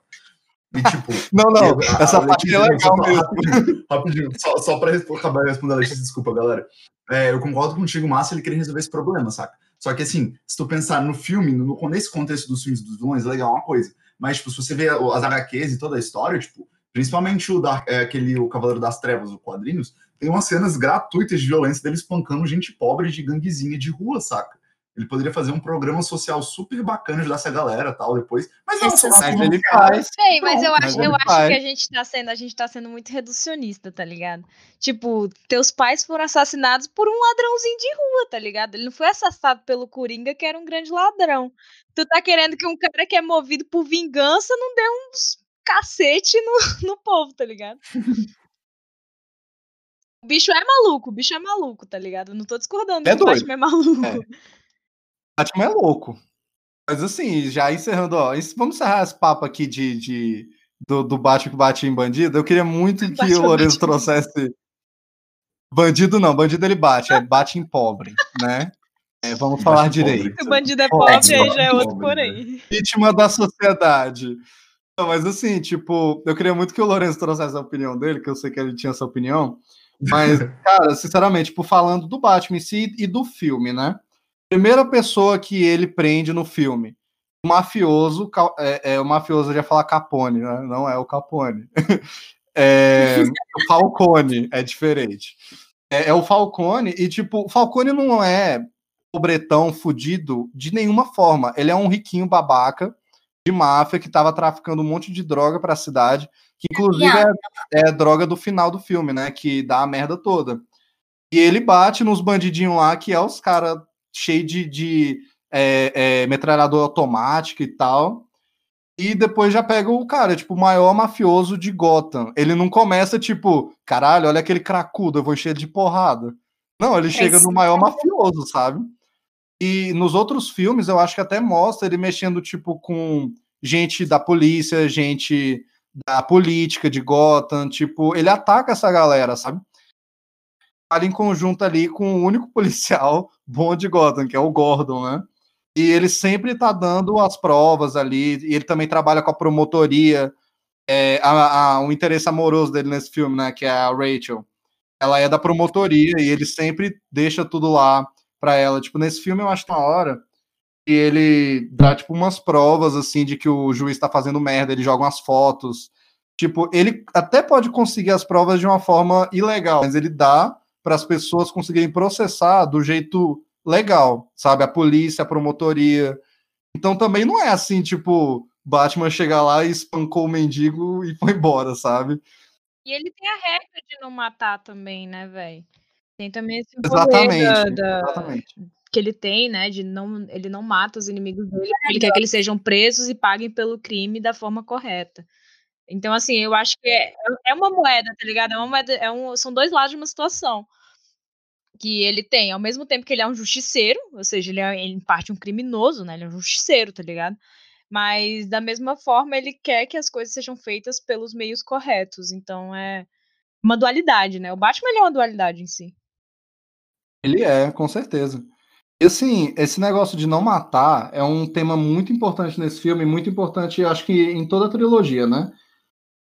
E tipo, <laughs> Não, não, a- essa a parte é legal mesmo. Rapidinho, <laughs> rapidinho, só, só pra respo- acabar de responder a Letícia, desculpa, galera. É, eu concordo contigo, Márcio, ele queria resolver esse problema, saca? Só que assim, se tu pensar no filme, no, nesse contexto dos filmes dos vilões, é legal uma coisa. Mas, tipo, se você vê as HQs e toda a história, tipo, principalmente o da, é, aquele o Cavaleiro das Trevas, os quadrinhos, tem umas cenas gratuitas de violência dele espancando gente pobre de ganguezinha de rua, saca? Ele poderia fazer um programa social super bacana, ajudar essa galera tal, depois. Mas não, só Mas ele faz. Bem, mas eu acho, eu acho que a gente tá sendo, a gente tá sendo muito reducionista, tá ligado? Tipo, teus pais foram assassinados por um ladrãozinho de rua, tá ligado? Ele não foi assassinado pelo Coringa, que era um grande ladrão. Tu tá querendo que um cara que é movido por vingança não dê uns cacete no, <laughs> no povo, tá ligado? O bicho é maluco, o bicho é maluco, tá ligado? Eu não tô discordando É que o. Batman é maluco. É. Batman é louco. Mas assim, já encerrando, ó, vamos encerrar esse papo aqui de, de- do, do Batman que bate em bandido. Eu queria muito que Batman o Lourenço bate em trouxesse. Bandido não, bandido ele bate, é bate em pobre, né? É, vamos falar Bate em pobre. direito. Se o bandido é Pobre, pobre, aí já é outro pobre, porém. Vítima da sociedade. Não, mas assim, tipo, eu queria muito que o Lourenço trouxesse a opinião dele, que eu sei que ele tinha essa opinião. Mas, <laughs> cara, sinceramente, tipo, falando do Batman em si e do filme, né? Primeira pessoa que ele prende no filme, o mafioso, é, é, o mafioso já falar Capone, né? Não é o Capone. <laughs> É, o Falcone é diferente. É, é o Falcone, e tipo, o Falcone não é pobretão, fudido de nenhuma forma. Ele é um riquinho babaca de máfia que tava traficando um monte de droga pra cidade, que inclusive é, é droga do final do filme, né? Que dá a merda toda. E ele bate nos bandidinhos lá, que é os caras cheios de, de é, é, metralhador automático e tal. E depois já pega o cara, tipo, o maior mafioso de Gotham. Ele não começa, tipo, caralho, olha aquele cracudo, eu vou encher de porrada. Não, ele chega no maior mafioso, sabe? E nos outros filmes, eu acho que até mostra ele mexendo, tipo, com gente da polícia, gente da política de Gotham, tipo, ele ataca essa galera, sabe? Ali em conjunto ali com o único <laughs> policial bom de Gotham, que é o Gordon, né? E ele sempre tá dando as provas ali, e ele também trabalha com a promotoria, é, a, a, o interesse amoroso dele nesse filme, né, que é a Rachel. ela é da promotoria e ele sempre deixa tudo lá para ela. Tipo, nesse filme eu acho uma hora e ele dá tipo umas provas assim de que o juiz tá fazendo merda, ele joga umas fotos. Tipo, ele até pode conseguir as provas de uma forma ilegal, mas ele dá para as pessoas conseguirem processar do jeito legal, sabe? A polícia, a promotoria. Então também não é assim, tipo, Batman chegar lá e espancou o mendigo e foi embora, sabe? E ele tem a regra de não matar também, né, velho? Tem também esse Exatamente, da, da, exatamente. que ele tem, né, de não ele não mata os inimigos dele, ele quer que eles sejam presos e paguem pelo crime da forma correta. Então, assim, eu acho que é, é uma moeda, tá ligado? É uma moeda, é um, são dois lados de uma situação que ele tem, ao mesmo tempo que ele é um justiceiro, ou seja, ele é em parte um criminoso, né? Ele é um justiceiro, tá ligado? Mas da mesma forma, ele quer que as coisas sejam feitas pelos meios corretos. Então é uma dualidade, né? O Batman é uma dualidade em si. Ele é, com certeza. E assim, esse negócio de não matar é um tema muito importante nesse filme, muito importante, acho que em toda a trilogia, né?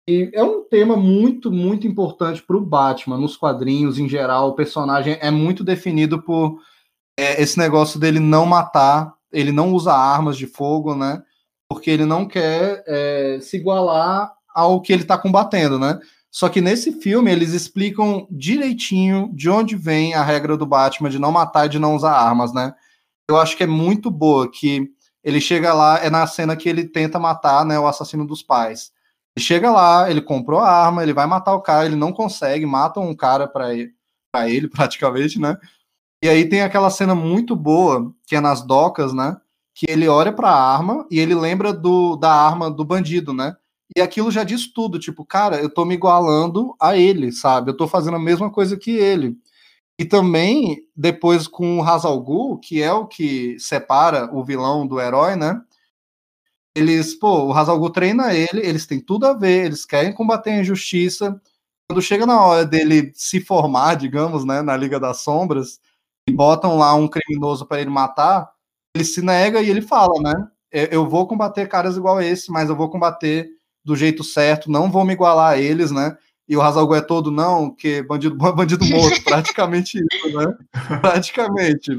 E é um tema muito, muito importante para o Batman, nos quadrinhos em geral. O personagem é muito definido por é, esse negócio dele não matar, ele não usa armas de fogo, né? Porque ele não quer é, se igualar ao que ele está combatendo, né? Só que nesse filme eles explicam direitinho de onde vem a regra do Batman de não matar e de não usar armas, né? Eu acho que é muito boa que ele chega lá, é na cena que ele tenta matar né, o assassino dos pais. Chega lá, ele comprou a arma, ele vai matar o cara, ele não consegue, matam um cara para ele, ele, <laughs> praticamente, né? E aí tem aquela cena muito boa, que é nas docas, né? Que ele olha para a arma e ele lembra do, da arma do bandido, né? E aquilo já diz tudo, tipo, cara, eu tô me igualando a ele, sabe? Eu tô fazendo a mesma coisa que ele. E também, depois com o Hazal Ghul, que é o que separa o vilão do herói, né? Eles, pô, o Hazalgu treina ele, eles têm tudo a ver, eles querem combater a injustiça. Quando chega na hora dele se formar, digamos, né, na Liga das Sombras, e botam lá um criminoso para ele matar, ele se nega e ele fala, né? Eu vou combater caras igual a esse, mas eu vou combater do jeito certo, não vou me igualar a eles, né? E o Hazalgu é todo, não, que bandido bom <laughs> é bandido morto, praticamente isso, né? <laughs> Praticamente.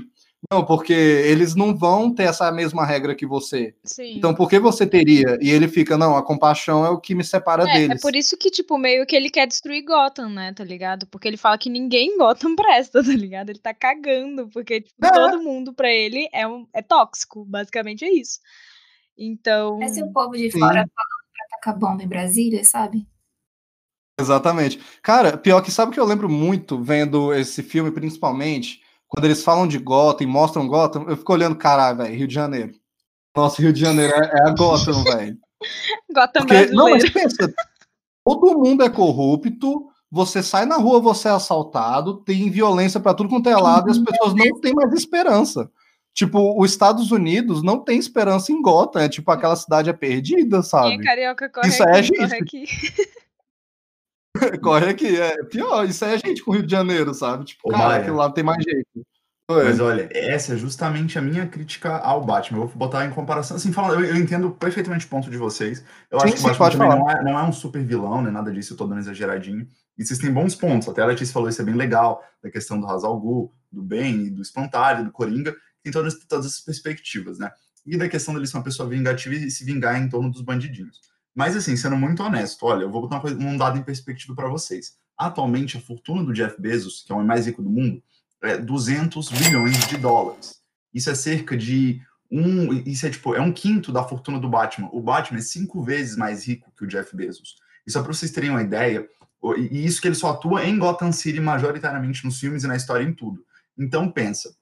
Não, porque eles não vão ter essa mesma regra que você. Sim. Então, por que você teria? E ele fica, não, a compaixão é o que me separa é, deles. É por isso que, tipo, meio que ele quer destruir Gotham, né, tá ligado? Porque ele fala que ninguém em Gotham <laughs> presta, tá ligado? Ele tá cagando, porque, tipo, é. todo mundo pra ele é, um, é tóxico, basicamente é isso. Então... Parece o povo de fora Sim. falando pra tacar bomba em Brasília, sabe? Exatamente. Cara, pior que sabe que eu lembro muito, vendo esse filme, principalmente quando eles falam de Gotham e mostram Gotham, eu fico olhando, caralho, velho, Rio de Janeiro. Nossa, Rio de Janeiro é, é a Gotham, <laughs> velho. Gotham Porque, brasileiro. Não, mas pensa, todo mundo é corrupto, você sai na rua, você é assaltado, tem violência para tudo quanto é lado e as pessoas não têm mais esperança. Tipo, os Estados Unidos não tem esperança em Gotham, é tipo, aquela cidade é perdida, sabe? E carioca corre Isso aqui, é gente. <laughs> <laughs> corre aqui. É pior, isso aí é gente com o Rio de Janeiro, sabe? Tipo, Ô, cara, aquilo lá tem mais jeito. Mas olha, essa é justamente a minha crítica ao Batman. Eu vou botar em comparação, assim, falando, eu, eu entendo perfeitamente o ponto de vocês. Eu sim, acho que o Batman também não é, não é, um super vilão, né? Nada disso, eu tô dando exageradinho. E vocês têm bons pontos. Até a Letícia falou isso é bem legal, da questão do Hazal Ghul, do Ben, do Espantalho, do Coringa. Tem todas, todas essas perspectivas, né? E da questão dele ser uma pessoa vingativa e se vingar em torno dos bandidinhos. Mas, assim, sendo muito honesto, olha, eu vou botar coisa, um dado em perspectiva para vocês. Atualmente, a fortuna do Jeff Bezos, que é o mais rico do mundo, é 200 bilhões de dólares. Isso é cerca de um, isso é tipo, é um quinto da fortuna do Batman. O Batman é cinco vezes mais rico que o Jeff Bezos. E só para vocês terem uma ideia, e isso que ele só atua em Gotham City majoritariamente nos filmes e na história em tudo. Então pensa,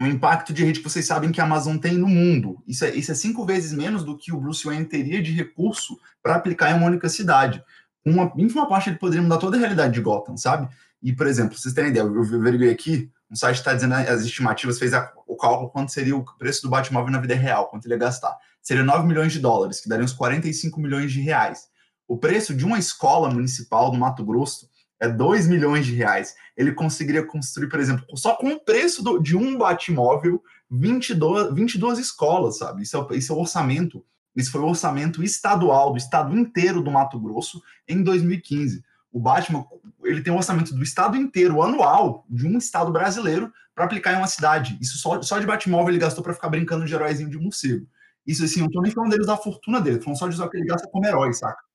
o impacto de rede que vocês sabem que a Amazon tem no mundo. Isso é, isso é cinco vezes menos do que o Bruce Wayne teria de recurso para aplicar em uma única cidade. Uma ínfima parte ele poderia mudar toda a realidade de Gotham, sabe? E, por exemplo, vocês terem ideia, eu averiguei aqui, um site está dizendo as estimativas, fez a, o cálculo quanto seria o preço do Batmóvel na vida real, quanto ele ia gastar. Seria 9 milhões de dólares, que daria uns 45 milhões de reais. O preço de uma escola municipal do Mato Grosso é 2 milhões de reais. Ele conseguiria construir, por exemplo, só com o preço do, de um Batmóvel, 22, 22 escolas, sabe? Isso é, isso é o orçamento. Isso foi o orçamento estadual do estado inteiro do Mato Grosso em 2015. O Batman, ele tem um orçamento do estado inteiro, anual, de um estado brasileiro, para aplicar em uma cidade. Isso só, só de Batmóvel ele gastou para ficar brincando de heróizinho de morcego. Isso assim, não tô nem falando deles da fortuna dele, falando só de usar que ele gasta como herói, saca?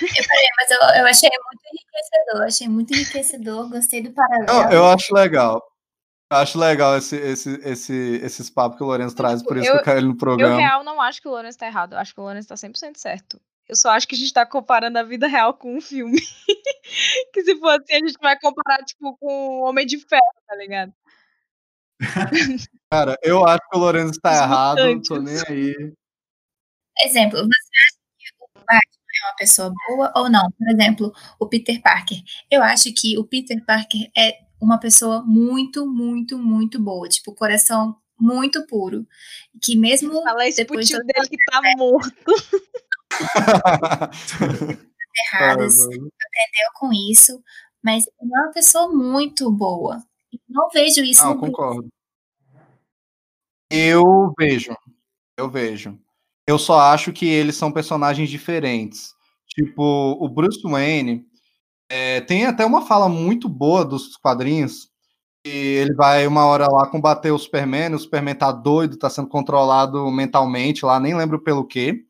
Mas eu, eu achei muito enriquecedor, achei muito enriquecedor, gostei do paralelo. Eu, eu acho legal. Eu acho legal esse, esse, esse, esses papos que o Lourenço traz, por isso eu- que eu ele no Eu, programa. real, não acho que o Lawrence tá errado. Eu acho que o Lawrence tá 100% certo. Eu só acho que a gente tá comparando a vida real com um filme. <laughs> que se for assim, a gente vai comparar, tipo, com o Homem de Ferro, tá ligado? <laughs> Cara, eu acho que o Lourenço tá Os errado, não tô nem aí. Exemplo, você acha que o Batman é uma pessoa boa ou não? Por exemplo, o Peter Parker. Eu acho que o Peter Parker é uma pessoa muito, muito, muito boa. Tipo, coração muito puro. Que mesmo Fala isso depois de dele que tá morto. as erradas, <laughs> aprendeu com isso. Mas é uma pessoa muito boa. Não vejo isso Não, concordo. Eu vejo. Eu vejo. Eu só acho que eles são personagens diferentes. Tipo, o Bruce Wayne é, tem até uma fala muito boa dos quadrinhos. Que ele vai uma hora lá combater o Superman, o Superman tá doido, tá sendo controlado mentalmente lá, nem lembro pelo quê.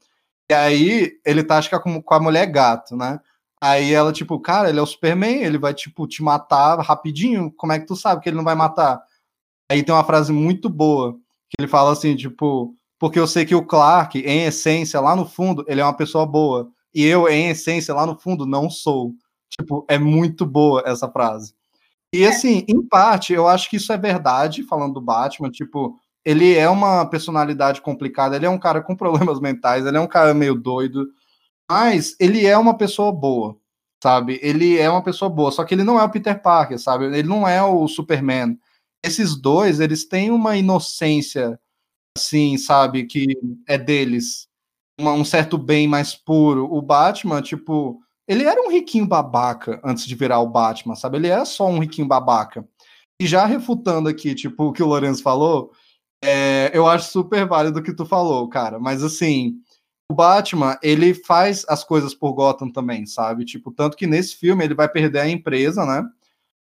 E aí ele tá, acho que é com, com a mulher gato, né? Aí ela, tipo, cara, ele é o Superman, ele vai, tipo, te matar rapidinho. Como é que tu sabe que ele não vai matar? Aí tem uma frase muito boa, que ele fala assim, tipo, porque eu sei que o Clark, em essência, lá no fundo, ele é uma pessoa boa. E eu, em essência, lá no fundo, não sou. Tipo, é muito boa essa frase. E assim, em parte, eu acho que isso é verdade, falando do Batman, tipo, ele é uma personalidade complicada, ele é um cara com <laughs> problemas mentais, ele é um cara meio doido, mas ele é uma pessoa boa, sabe? Ele é uma pessoa boa, só que ele não é o Peter Parker, sabe? Ele não é o Superman. Esses dois, eles têm uma inocência, assim, sabe, que é deles, uma- um certo bem mais puro. O Batman, tipo, ele era um riquinho babaca antes de virar o Batman, sabe? Ele é só um riquinho babaca. E já refutando aqui, tipo, o que o Lourenço falou, é, eu acho super válido o que tu falou, cara. Mas assim, o Batman, ele faz as coisas por Gotham também, sabe? Tipo, tanto que nesse filme ele vai perder a empresa, né?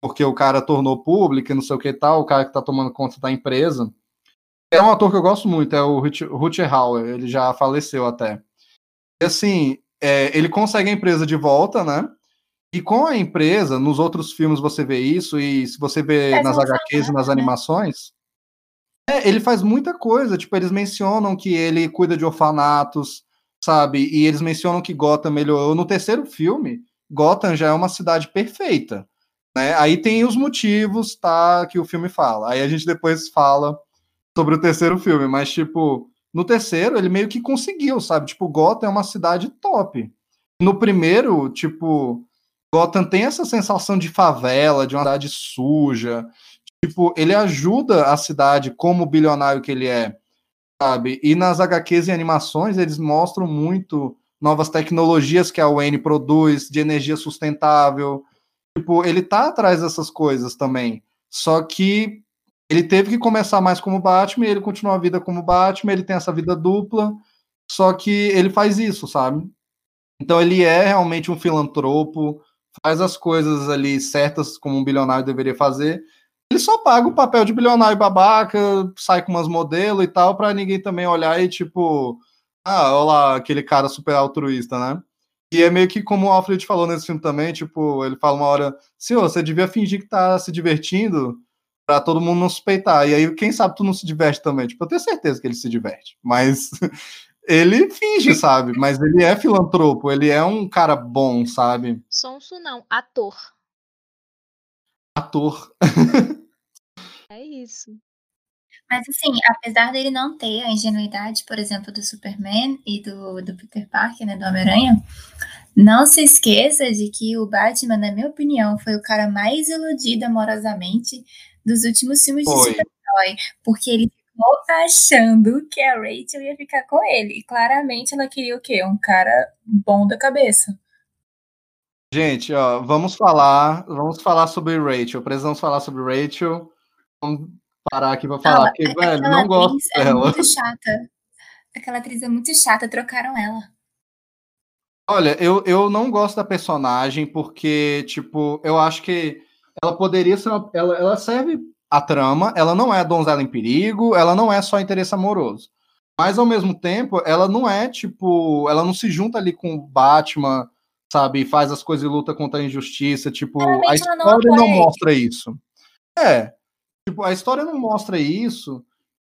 Porque o cara tornou público e não sei o que tal, o cara que tá tomando conta da empresa. É um ator que eu gosto muito, é o Rut- Rutger Hauer, ele já faleceu até. E assim, é, ele consegue a empresa de volta, né? E com a empresa, nos outros filmes você vê isso, e se você vê nas HQs e nas né? animações, é, ele faz muita coisa. Tipo, eles mencionam que ele cuida de orfanatos, sabe? E eles mencionam que Gotham melhorou. No terceiro filme, Gotham já é uma cidade perfeita. Né? Aí tem os motivos, tá? Que o filme fala. Aí a gente depois fala sobre o terceiro filme, mas, tipo, no terceiro ele meio que conseguiu, sabe? Tipo, Gotham é uma cidade top. No primeiro, tipo, Gotham tem essa sensação de favela, de uma cidade suja. Tipo, ele ajuda a cidade como bilionário que ele é, sabe? E nas HQs e animações eles mostram muito novas tecnologias que a Wayne produz, de energia sustentável. Tipo, ele tá atrás dessas coisas também. Só que ele teve que começar mais como Batman, ele continua a vida como Batman, ele tem essa vida dupla, só que ele faz isso, sabe? Então ele é realmente um filantropo, faz as coisas ali certas como um bilionário deveria fazer. Ele só paga o papel de bilionário babaca, sai com umas modelos e tal, pra ninguém também olhar e tipo, ah, olha lá, aquele cara super altruísta, né? E é meio que como o Alfred falou nesse filme também, tipo, ele fala uma hora, senhor, você devia fingir que tá se divertindo pra todo mundo não suspeitar. E aí, quem sabe tu não se diverte também? Tipo, eu tenho certeza que ele se diverte, mas <laughs> ele finge, sabe? Mas ele é filantropo, ele é um cara bom, sabe? Sonso não, ator. Ator. <laughs> É isso. Mas assim, apesar dele não ter a ingenuidade, por exemplo, do Superman e do, do Peter Parker, né, do Homem-Aranha, não se esqueça de que o Batman, na minha opinião, foi o cara mais iludido amorosamente dos últimos filmes de Foi. super-herói, porque ele ficou achando que a Rachel ia ficar com ele. E claramente ela queria o quê? Um cara bom da cabeça. Gente, ó, vamos falar, vamos falar sobre Rachel. Precisamos falar sobre Rachel. Vamos parar aqui pra falar, porque, velho, aquela não gosto atriz é dela. muito chata. Aquela atriz é muito chata, trocaram ela. Olha, eu, eu não gosto da personagem porque, tipo, eu acho que ela poderia ser. Uma, ela, ela serve a trama, ela não é a donzela em perigo, ela não é só interesse amoroso. Mas ao mesmo tempo, ela não é tipo. Ela não se junta ali com o Batman, sabe? E faz as coisas e luta contra a injustiça. Tipo, a não história não, ele. mostra isso. É. Tipo, a história não mostra isso.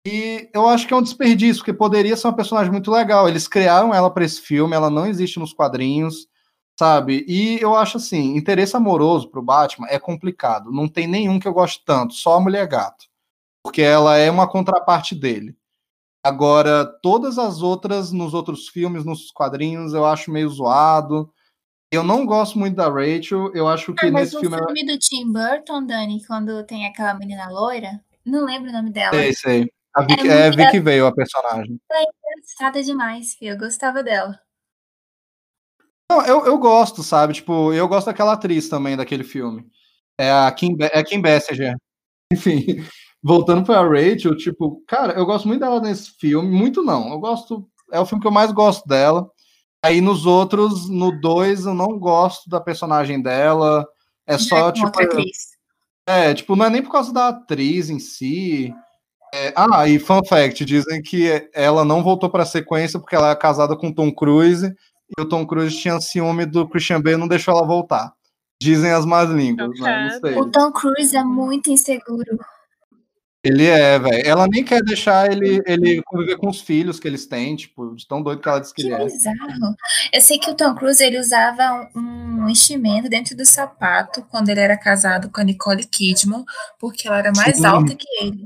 E eu acho que é um desperdício, porque poderia ser uma personagem muito legal. Eles criaram ela para esse filme, ela não existe nos quadrinhos, sabe? E eu acho assim, interesse amoroso pro Batman é complicado. Não tem nenhum que eu goste tanto, só a Mulher Gato. Porque ela é uma contraparte dele. Agora, todas as outras, nos outros filmes, nos quadrinhos, eu acho meio zoado. Eu não gosto muito da Rachel. Eu acho que Ah, mas nesse filme. ela- filme do Tim Burton, Dani, quando tem aquela menina loira, não lembro o nome dela. Sei, sei. A Vicky, É é, Vicky veio a personagem. Engraçada demais, filho. Eu gostava dela. Não, eu, eu gosto, sabe? Tipo, eu gosto daquela atriz também daquele filme. É a Kim, é a Kim Basinger. <laughs> Enfim, voltando pra Rachel, tipo, cara, eu gosto muito dela nesse filme. Muito não. Eu gosto. É o filme que eu mais gosto dela. Aí nos outros, no 2, eu não gosto da personagem dela. É só, com tipo. É, tipo, não é nem por causa da atriz em si. É, ah, e fun fact, dizem que ela não voltou pra sequência porque ela é casada com Tom Cruise e o Tom Cruise tinha ciúme do Christian Bale e não deixou ela voltar. Dizem as más línguas, né? Não sei. O Tom Cruise é muito inseguro. Ele é, velho. Ela nem quer deixar ele, ele conviver com os filhos que eles têm, tipo, de tão doido que ela diz que Que ele é. bizarro. Eu sei que o Tom Cruise ele usava um, enchimento dentro do sapato quando ele era casado com a Nicole Kidman, porque ela era mais Sim. alta que ele.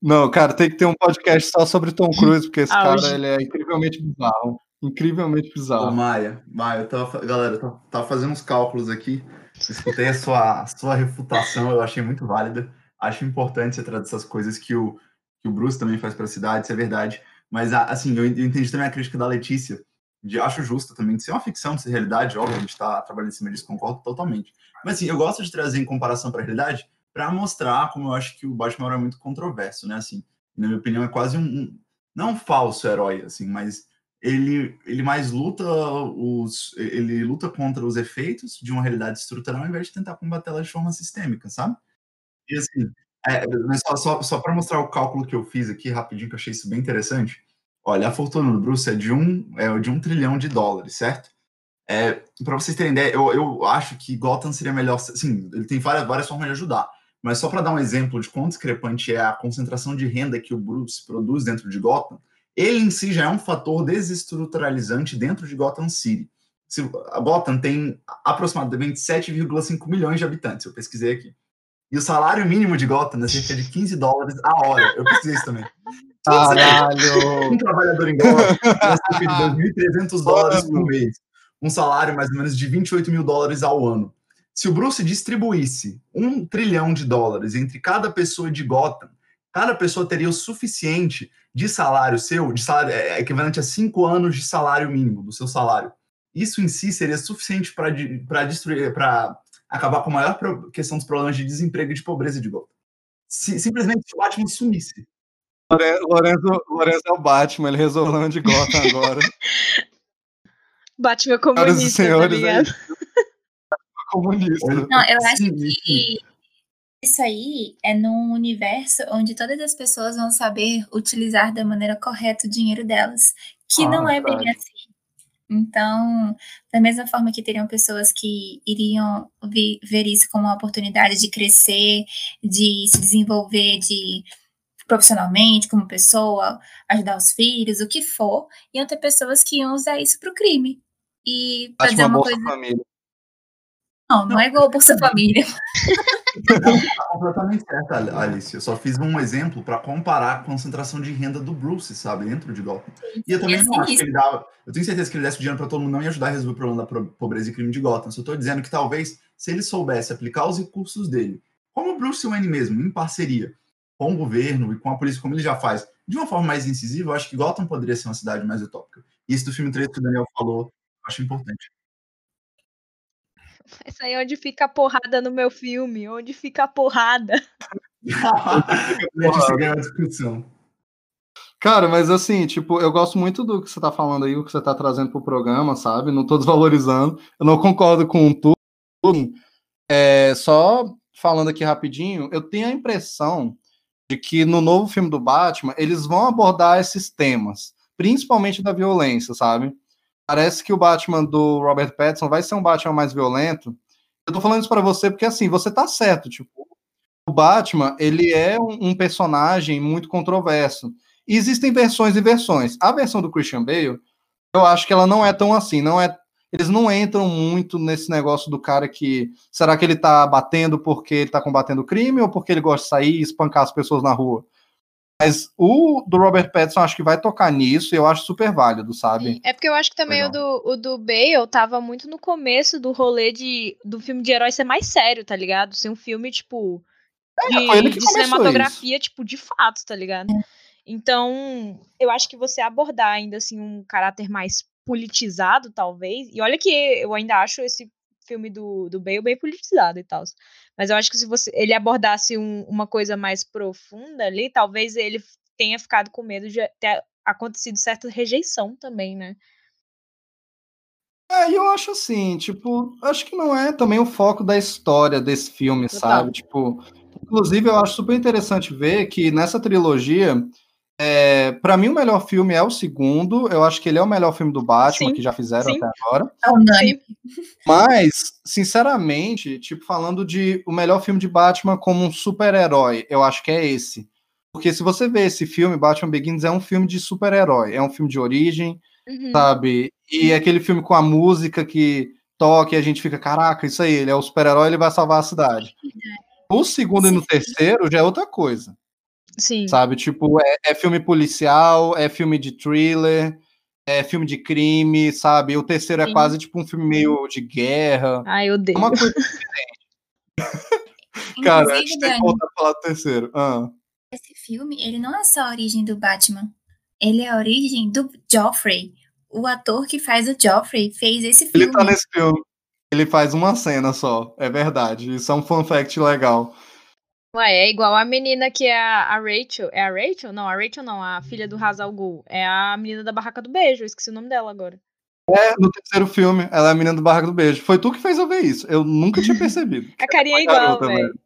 Não, cara, tem que ter um podcast só sobre Tom Cruise, porque esse cara ele é incrivelmente bizarro. Incrivelmente Ô, bizarro. Maia, Maia, eu tava, galera, eu tava, tava fazendo uns cálculos aqui. Escutei a sua, a sua refutação, eu achei muito válida. Acho importante você trazer essas coisas que o, que o Bruce também faz pra cidade, isso é verdade. Mas, a- assim, eu en- eu entendi também a crítica da Letícia, de acho justo também, de ser uma ficção, de ser realidade, óbvio, a gente tá trabalhando em cima disso, concordo totalmente. Mas, assim, eu gosto de trazer em comparação pra realidade pra mostrar como eu acho que o Batman é muito controverso, né? Assim, na minha opinião, é quase um, um não um falso herói, assim, mas ele, ele mais luta os ele luta contra os efeitos de uma realidade estrutural ao invés de tentar combatê-la de forma sistêmica, sabe? E assim, é, só, só, só para mostrar o cálculo que eu fiz aqui rapidinho, que eu achei isso bem interessante. Olha, a fortuna do Bruce é de um, é de um trilhão de dólares, certo? É, para vocês terem ideia, eu, eu acho que Gotham seria melhor. Sim, ele tem várias, várias formas de ajudar. Mas só para dar um exemplo de quão discrepante é a concentração de renda que o Bruce produz dentro de Gotham, ele em si já é um fator desestruturalizante dentro de Gotham City. Se, a Gotham tem aproximadamente 7,5 milhões de habitantes, eu pesquisei aqui. E o salário mínimo de Gotham é cerca de 15 dólares a hora. Eu pesquisei isso também. <laughs> Caralho! <laughs> Um trabalhador em Gotham ganha cerca de <laughs> 2.300 dólares por mês. Um salário mais ou menos de 28 mil dólares ao ano. Se o Bruce distribuísse um trilhão de dólares entre cada pessoa de Gotham, cada pessoa teria o suficiente de salário seu, de salário é, equivalente a cinco anos de salário mínimo do seu salário. Isso em si seria suficiente para destruir, para acabar com a maior questão dos problemas de desemprego e de pobreza de. Si- simplesmente se o Batman sumisse. Lore- Lorenzo, Lorenzo é o Batman, ele resolveu de Gotham agora. <laughs> Batman Senhoras e comunista, tá senhores, é ligado? isso. Comunista. Não, eu acho Sim, que isso aí é num universo onde todas as pessoas vão saber utilizar da maneira correta o dinheiro delas, que Ah, não é bem verdade. assim. Então, da mesma forma que teriam pessoas que iriam vi- ver isso como uma oportunidade de crescer, de se desenvolver, de profissionalmente, como pessoa, ajudar os filhos, o que for, iam ter pessoas que iam usar isso para o crime. E Batman uma Bolsa coisa, Família. não, não é igual Bolsa Família. <laughs> Tá <laughs> completamente certa, Alice. Eu só fiz um exemplo para comparar a concentração de renda do Bruce, sabe, dentro de Gotham. E eu também E não acho assim, que ele dava. Eu tenho certeza que ele desse dinheiro para todo mundo não ia ajudar a resolver o problema da pobreza e crime de Gotham. Só estou dizendo que talvez, se ele soubesse aplicar os recursos dele, como o Bruce Wayne mesmo, em parceria com o governo e com a polícia, como ele já faz, de uma forma mais incisiva, eu acho que Gotham poderia ser uma cidade mais utópica. Isso do filme 3 que o Daniel falou, eu acho importante. <laughs> Isso aí é onde fica a porrada no meu filme. Onde fica a porrada. <laughs> A discussão. Cara, mas assim, tipo, eu gosto muito do que você tá falando aí, o que você tá trazendo pro programa, sabe? Não tô desvalorizando. Eu não concordo com tudo. É, só falando aqui rapidinho, eu tenho a impressão de que no novo filme do Batman, eles vão abordar esses temas, principalmente da violência, sabe? Parece que o Batman do Robert Pattinson vai ser um Batman mais violento. Eu tô falando isso para você porque assim, você tá certo, tipo, o Batman, ele é um, personagem muito controverso. E existem versões e versões. A versão do Christian Bale, eu acho que ela não é tão assim, não é eles não entram muito nesse negócio do cara que será que ele tá batendo porque ele tá combatendo crime ou porque ele gosta de sair e espancar as pessoas na rua. Mas o do Robert Pattinson acho que vai tocar nisso e eu acho super válido, sabe? Sim, É porque eu acho que também o do, o do Bale tava muito no começo do rolê de, do filme de herói ser mais sério, tá ligado? Ser um filme, tipo, de, É, de começou cinematografia, tipo, de fato, tá ligado? Então, eu acho que você abordar ainda assim um caráter mais politizado, talvez. E olha que eu ainda acho esse filme do, do Bale bem politizado e tal. Mas eu acho que se você ele abordasse um- uma coisa mais profunda ali, talvez ele tenha ficado com medo de ter acontecido certa rejeição também, né? É, eu acho assim, tipo, acho que não é também o foco da história desse filme, Total. sabe? Tipo, inclusive eu acho super interessante ver que nessa trilogia, é, para mim o melhor filme é o segundo. Eu acho que ele é o melhor filme do Batman Sim, que já fizeram sim. até agora. É. Mas, sinceramente, tipo, falando de o melhor filme de Batman como um super-herói, eu acho que é esse. Porque se você vê esse filme, Batman Begins é um filme de super-herói, é um filme de origem, Uhum. sabe? E é aquele filme com a música que toca e a gente fica, caraca, isso aí, ele é o super-herói, ele vai salvar a cidade. <laughs> O segundo e no Sim. terceiro já é outra coisa, Sim. sabe? Tipo, é, é filme policial, é filme de thriller, é filme de crime, sabe? O terceiro é Sim. quase tipo um filme meio de guerra. Ai, eu odeio. É uma coisa <laughs> Cara, a gente tem que voltar a falar do terceiro. Ah. esse filme, ele não é só a origem do Batman. Ele é a origem do Joffrey. O ator que faz o Joffrey fez esse filme. Ele tá nesse filme. Ele faz uma cena só. É verdade. Isso é um fun fact legal. Ué, é igual a menina que é a, a Rachel. É a Rachel? Não, a Rachel não, a filha do Hazal Ghul. É a menina da Barraca do Beijo, eu esqueci o nome dela agora. É, no terceiro filme, ela é a menina do Barraco do Beijo. Foi tu que fez eu ver isso. Eu nunca tinha percebido. <laughs> A carinha é igual, velho.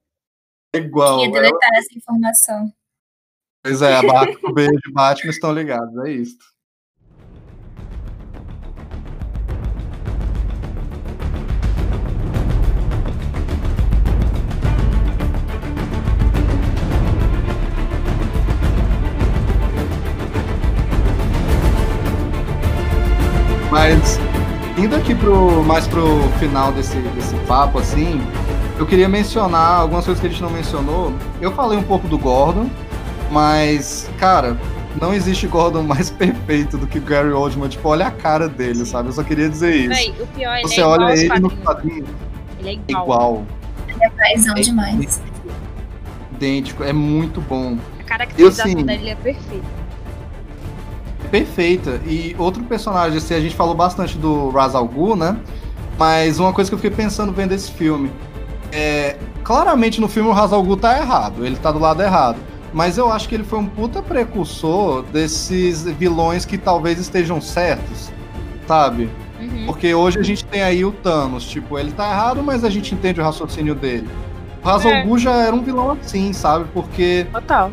É igual. Queria Ela- deletar essa informação. Pois é, a Barraco do Beijo e Batman estão ligados. É isso. Mas indo aqui pro, mais pro final desse, desse papo, assim, eu queria mencionar algumas coisas que a gente não mencionou. Eu falei um pouco do Gordon, mas, cara, não existe Gordon <laughs> mais perfeito do que o Gary Oldman. Tipo, olha a cara dele, sabe? Eu só queria dizer isso. O pior, ele Você é igual olha ele no quadrinhos. quadrinho, Ele é igual. igual, É paizão É demais. idêntico, é muito bom. A caracterização Eu, assim, dele é perfeita. Perfeita. E outro personagem, assim, a gente falou bastante do Ra's al Ghul, né? Mas uma coisa que eu fiquei pensando vendo esse filme é claramente no filme o Ra's al Ghul tá errado, ele tá do lado errado. Mas eu acho que ele foi um puta precursor desses vilões que talvez estejam certos, sabe? Uhum. Porque hoje a gente tem aí o Thanos, tipo, ele tá errado, mas a gente entende o raciocínio dele. O Ra's al É. Já era um vilão assim, sabe? Porque Total.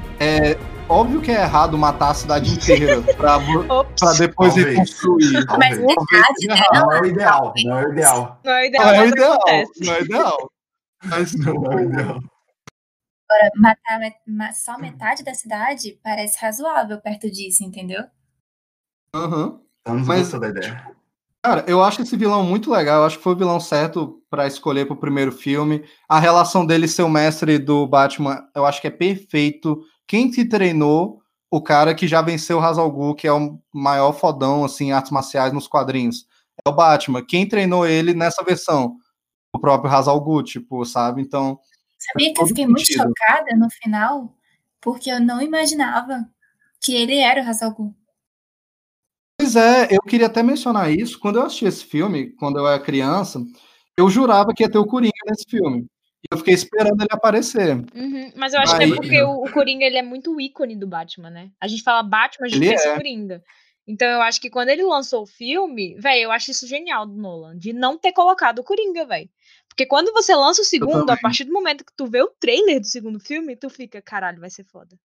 Óbvio que é errado matar a cidade inteira <laughs> pra, pra depois Talvez. reconstruir. Mas Talvez. metade Talvez dela Não é o ideal, não é o ideal. Não é o ideal, Não é ideal, não é ideal. Mas, Não é o ideal. matar met- ma- só metade da cidade parece razoável perto disso, entendeu? aham. Thanos Mas- da ideia. Cara, eu acho esse vilão muito legal. Eu acho que foi o vilão certo pra escolher pro primeiro filme. A relação dele ser o mestre do Batman, eu acho que é perfeito. Quem te treinou, o cara que já venceu o Ra's al Ghul, que é o maior fodão, assim, em artes marciais nos quadrinhos. É o Batman. Quem treinou ele nessa versão? O próprio Ra's al Ghul, tipo, sabe? Então, Sabia que eu fiquei muito sentido. chocada no final, porque eu não imaginava que ele era o Ra's al Ghul. Pois é, eu queria até mencionar isso. Quando eu assisti esse filme, quando eu era criança, eu jurava que ia ter o Coringa nesse filme. Eu fiquei esperando ele aparecer. Uhum, Mas eu acho que é Aí- porque o, o Coringa ele é muito o ícone do Batman, né? A gente fala Batman, a gente Ele pensa é. Coringa. Então eu acho que quando ele lançou o filme, velho, eu acho isso genial do Nolan, de não ter colocado o Coringa, velho. Porque quando você lança o segundo, a partir do momento que tu vê o trailer do segundo filme, tu fica, caralho, vai ser foda.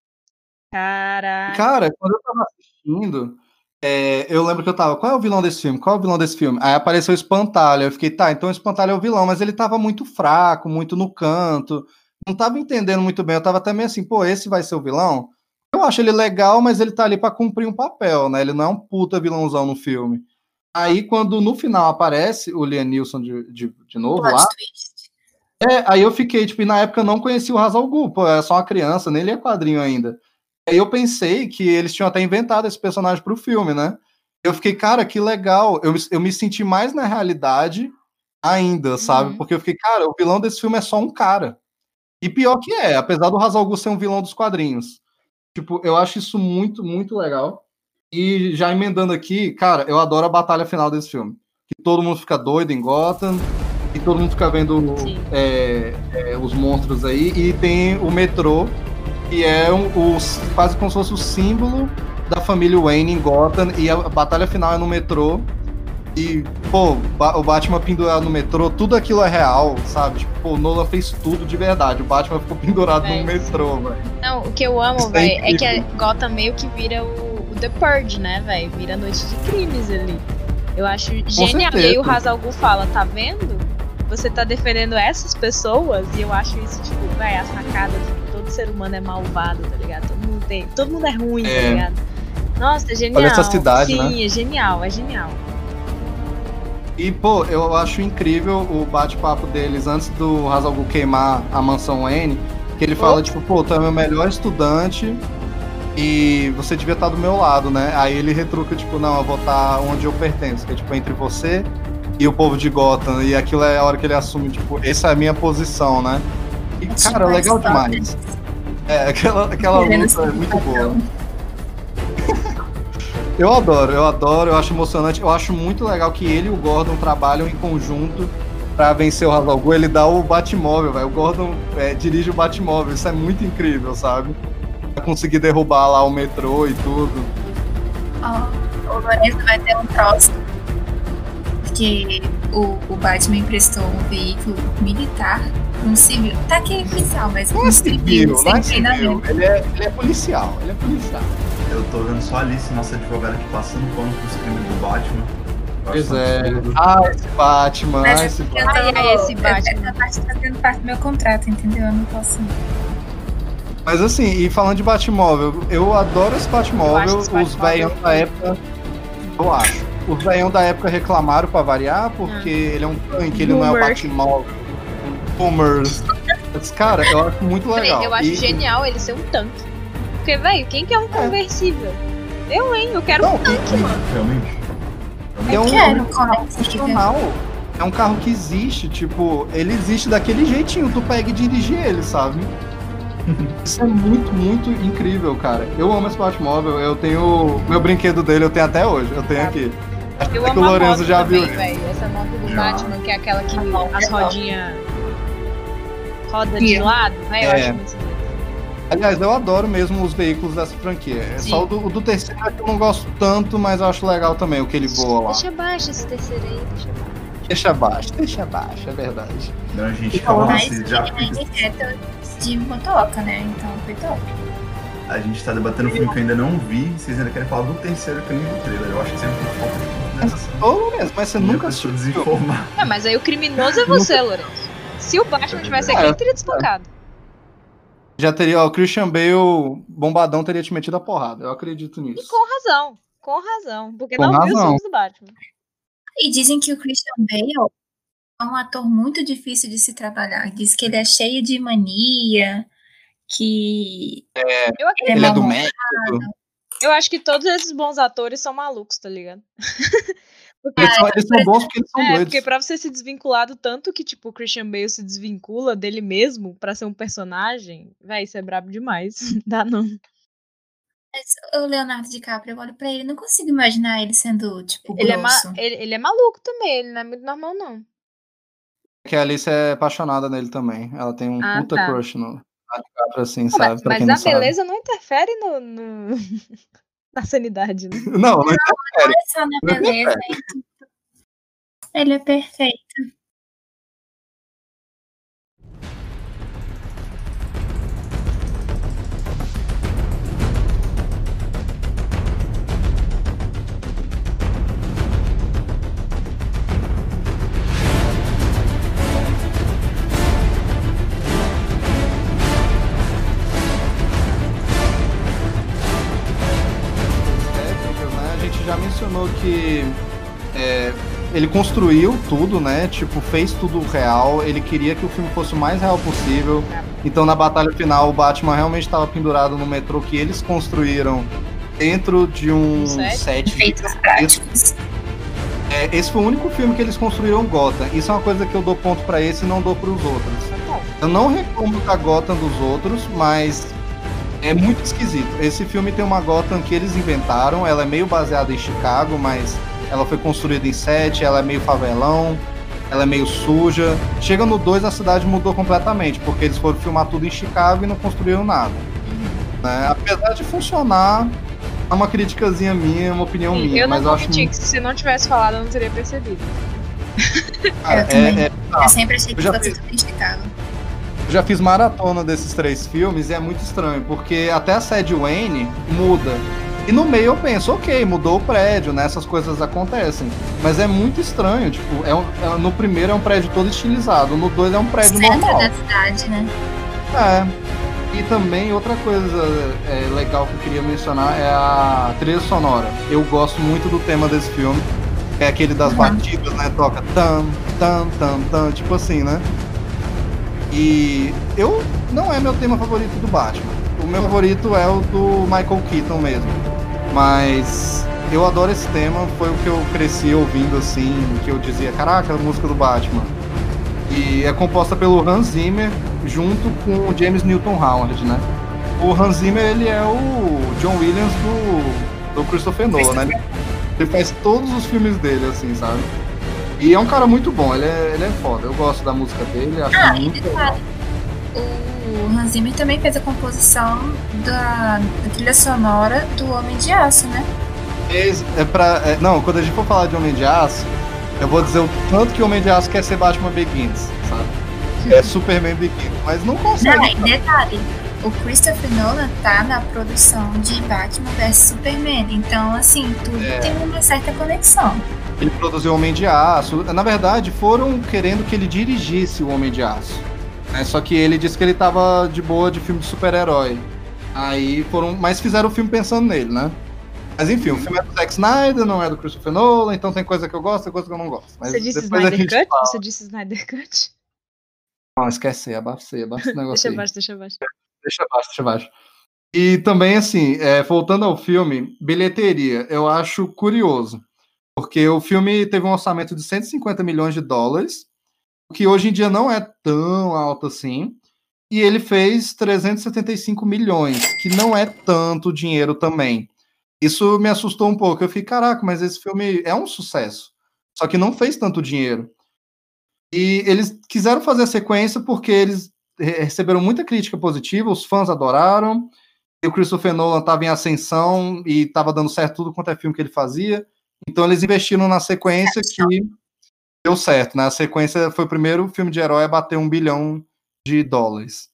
Caralho. Cara, quando eu tava assistindo, é, eu lembro que eu tava, qual é o vilão desse filme? Qual é o vilão desse filme? Aí apareceu o Espantalho. Eu fiquei, tá, então o Espantalho é o vilão, mas ele tava muito fraco, muito no canto. Não tava entendendo muito bem. Eu tava até meio assim, pô, esse vai ser o vilão? Eu acho ele legal, mas ele tá ali pra cumprir um papel, né? Ele não é um puta vilãozão no filme. Aí, quando no final aparece o Liam Neeson de, de, de novo Plot lá, twist. é, aí eu fiquei, tipo, e na época eu não conhecia o Hazal Gu, pô, era só uma criança, nem lia quadrinho ainda. Aí eu pensei que eles tinham até inventado esse personagem pro filme, né? Eu fiquei, cara, que legal. Eu, me- eu me senti mais na realidade ainda, sabe? Uhum. Porque eu fiquei, cara, o vilão desse filme é só um cara. E pior que é, apesar do Hazal ser um vilão dos quadrinhos. Tipo, eu acho isso muito, muito legal. E já emendando aqui, cara, eu adoro a batalha final desse filme. Que todo mundo fica doido em Gotham, e todo mundo fica vendo é, é, os monstros aí, e tem o metrô, que é um, o, quase como se fosse o símbolo da família Wayne em Gotham, e a batalha final é no metrô. E, pô, o Batman pendurado no metrô, tudo aquilo é real, sabe? Tipo, pô, o Nolan fez tudo de verdade. O Batman ficou pendurado É, no metrô, velho. Não, o que eu amo, é velho, é que a. Gotham meio que vira o, o The Purge, né, velho? Vira noite de crimes ali. Eu acho genial. E aí o. Hazal fala, tá vendo? Você tá defendendo essas pessoas e eu acho isso, tipo, velho, a sacada ser humano é malvado, tá ligado? Todo mundo tem. Todo mundo é ruim, É. tá ligado? Nossa, é genial. essa cidade, Sim, né? é genial, é genial. E, pô, eu acho incrível o bate-papo deles antes do Hazal Gu queimar a mansão N, que ele fala, tipo, pô, tu é meu melhor estudante e você devia estar do meu lado, né? Aí ele retruca, tipo, não, eu vou estar onde eu pertenço, que é, tipo, entre você e o povo de Gotham. E aquilo é a hora que ele assume, tipo, essa é a minha posição, né? E, cara, Demais, legal demais. É, aquela, aquela luta é muito boa. <laughs> Eu adoro, eu adoro, eu acho emocionante. Eu acho muito legal que ele e o Gordon trabalham em conjunto pra vencer o Hazal Gu. Ele dá o Batmóvel, velho. O Gordon é, dirige o Batmóvel. Isso é muito incrível, sabe? Pra conseguir derrubar lá o metrô e tudo. Ó, o Lourenço vai ter um troço. Porque o, o Batman emprestou um veículo militar um civil. Tá aqui é policial, mas Não um é civil, civil, não é civil. treinamento. Ele é, ele é policial, ele é policial. Eu tô vendo só a Alice, nossa advogada, aqui passando pano pros crimes do Batman. Pois é. Ah, esse Batman, Mas ah, é esse Batman. Ai, tô- ai, esse eu- Batman. Essa parte tá fazendo parte do meu contrato, entendeu? Eu não posso. Mas assim, e falando de Batmóvel, eu adoro esse Batmóvel. Os velhão da época. Eu acho. Os velhão da época reclamaram pra variar, porque ele é um tanque, ele não é o. Batmóvel. Mas, cara, eu acho muito legal. Eu acho E- genial ele ser um tanque. Porque, velho, quem que é um conversível? Eu, hein? Eu quero Não, um tanque, Realmente, mano. realmente. É Eu um- quero é carro funcional. É um carro que existe, tipo, ele existe daquele jeitinho, tu pega e dirige ele, sabe? <laughs> Isso é muito, muito incrível, cara. Eu amo esse Batmóvel, eu tenho. Meu brinquedo dele eu tenho até hoje, eu tenho aqui. Eu É que amo o a Lorenzo moto já também, viu. velho. Essa moto do Já. Batman, que é aquela que moto as é top. rodinhas roda de lado, velho. Eu É. acho muito. Aliás, eu adoro mesmo os veículos dessa franquia. É Sim. só o do, o do terceiro é que eu não gosto tanto, mas eu acho legal também o que ele voa lá. Deixa abaixo esse terceiro aí, deixa abaixo. Deixa abaixo, deixa abaixo, é verdade. Não, gente, E Mas vocês já é inseto de motoca, né? Então foi top. A gente tá debatendo um filme que eu ainda não vi, vocês ainda querem falar do terceiro que eu nem vi o trailer. Eu acho que sempre falta. Ô, Lourenço, mas você Minha nunca assistiu. desinformar. É, mas aí o criminoso é você, Lourenço. Se o Batman tivesse aqui, É. ele teria despancado. Já teria, ó, o Christian Bale, bombadão, teria te metido a porrada. Eu acredito E nisso. com razão. Com razão. Porque Com não viu os razão. filmes do Batman. E dizem que o Christian Bale é um ator muito difícil de se trabalhar. Diz que ele é cheio de mania, que Eu acredito. Ele é do mal- método. Eu acho que todos esses bons atores são malucos, tá ligado? <laughs> porque, Eles são, eles são bons porque eles são é, doidos. porque pra você se desvincular do tanto que, tipo, o Christian Bale se desvincula dele mesmo pra ser um personagem, véi, isso é brabo demais. <laughs> Dá não. o Leonardo DiCaprio, eu olho pra ele, não consigo imaginar ele sendo, tipo, Ele é, ma- grosso. ele, ele é maluco também, ele não é muito normal, não. Que a Alice é apaixonada nele também. Ela tem um Ah, puta tá. crush no DiCaprio, assim, Pô, sabe? mas Pra mas não a sabe. beleza não interfere no, no- <laughs> na sanidade, né? Não, não Não é só na é beleza. é. Ele é perfeito. A já mencionou que é, ele construiu tudo, né? Tipo, fez tudo real. Ele queria que o filme fosse o mais real possível. Então, na batalha final, o Batman realmente estava pendurado no metrô que eles construíram dentro de um Um set? Efeitos práticos. É, esse foi o único filme que eles construíram Gotham. Isso é uma coisa que eu dou ponto pra esse e não dou pros outros. Total. Eu não reclamo da Gotham dos outros, mas é muito esquisito. Esse filme tem uma Gotham que eles inventaram, ela é meio baseada em Chicago, mas ela foi construída em set, ela é meio favelão, ela é meio suja. Chega no 2 a cidade mudou completamente, porque eles foram filmar tudo em Chicago e não construíram nada. né? Apesar de funcionar, é uma criticazinha minha, uma opinião Sim, minha, eu não mas eu acho mentir que se não tivesse falado, eu não teria percebido. cara, Eu é- é Eu sempre achei que fosse fiz. tudo em Chicago. Eu já fiz maratona desses três filmes e é muito estranho, porque até a sede Wayne muda. E no meio eu penso, ok, mudou o prédio, né? Essas coisas acontecem. Mas é muito estranho, tipo, é um- é- no primeiro é um prédio todo estilizado, no dois é um prédio Centro normal. da cidade, né? É. E também outra coisa é, legal que eu queria mencionar é a trilha sonora. Eu gosto muito do tema desse filme. É aquele das Uhum. batidas, né? Toca tam, tam, tam, tam, tipo assim, né? E eu não é meu tema favorito do Batman. O meu favorito é o do Michael Keaton mesmo. Mas eu adoro esse tema, foi o que eu cresci ouvindo assim, que eu dizia, caraca, a música do Batman. E é composta pelo Hans Zimmer junto com o James Newton Howard, né? O Hans Zimmer, ele é o John Williams do, do Christopher Nolan, né? Ele faz todos os filmes dele, assim, sabe? E é um cara muito bom, ele é, ele é foda. Eu gosto da música dele, acho Ah, e muito legal. detalhe, o Hans Zimmer também fez a composição da, da trilha sonora do Homem de Aço, né? Fez- É pra, é- não, quando a gente for falar de Homem de Aço, eu vou dizer o tanto que o Homem de Aço quer ser Batman Begins, sabe? É Superman Begins, mas não consegue. Não, e detalhe, o Christopher Nolan tá na produção de Batman vs Superman, então assim, tudo É. tem uma certa conexão. Ele produziu o Homem de Aço. Na verdade, foram querendo que ele dirigisse o Homem de Aço. né? Só que ele disse que ele tava de boa de filme de super-herói. Aí foram. Mas fizeram o filme pensando nele, né? Mas enfim, o filme é do Zack Snyder, não é do Christopher Nolan, então tem coisa que eu gosto, tem coisa que eu não gosto. Mas Você disse Snyder Cut? fala. Você disse Snyder Cut? Não, esquece, abafei, abafa esse negócio Deixa abaixo, deixa abaixo. Deixa abaixo, deixa abaixo. E também, assim, é, voltando ao filme, bilheteria, eu acho curioso. Porque o filme teve um orçamento de 150 milhões de dólares, o que hoje em dia não é tão alto assim. E ele fez 375 milhões, que não é tanto dinheiro também. Isso me assustou um pouco. Eu fiquei, caraca, mas esse filme é um sucesso. Só que não fez tanto dinheiro. E eles quiseram fazer a sequência porque eles re- receberam muita crítica positiva, os fãs adoraram. E o Christopher Nolan estava em ascensão e estava dando certo tudo quanto é filme que ele fazia. Então eles investiram na sequência que deu certo, né? A sequência foi o primeiro filme de herói a bater um bilhão de dólares.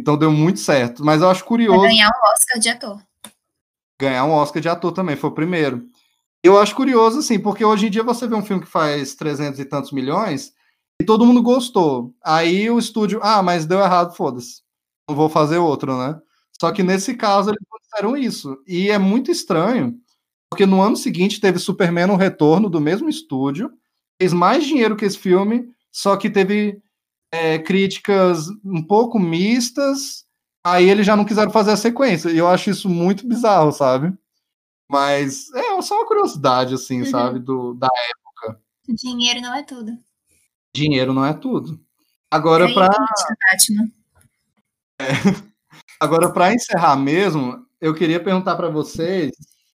Então deu muito certo. Mas eu acho curioso ganhar um Oscar de ator. ganhar um Oscar de ator também, foi o primeiro. Eu acho curioso, assim, porque hoje em dia você vê um filme que faz 300 e tantos milhões e todo mundo gostou. Aí o estúdio, ah, mas deu errado, foda-se. Não vou fazer outro, né? Só que nesse caso eles disseram isso. E é muito estranho, porque no ano seguinte teve Superman no retorno do mesmo estúdio, fez mais dinheiro que esse filme, só que teve é, críticas um pouco mistas, Aí eles já não quiseram fazer a sequência. E eu acho isso muito bizarro, sabe? Mas é só uma curiosidade, assim, Uhum. sabe? Do, da Dinheiro não é tudo. dinheiro não é tudo. Agora, para Batman. <laughs> agora para encerrar mesmo, eu queria perguntar para vocês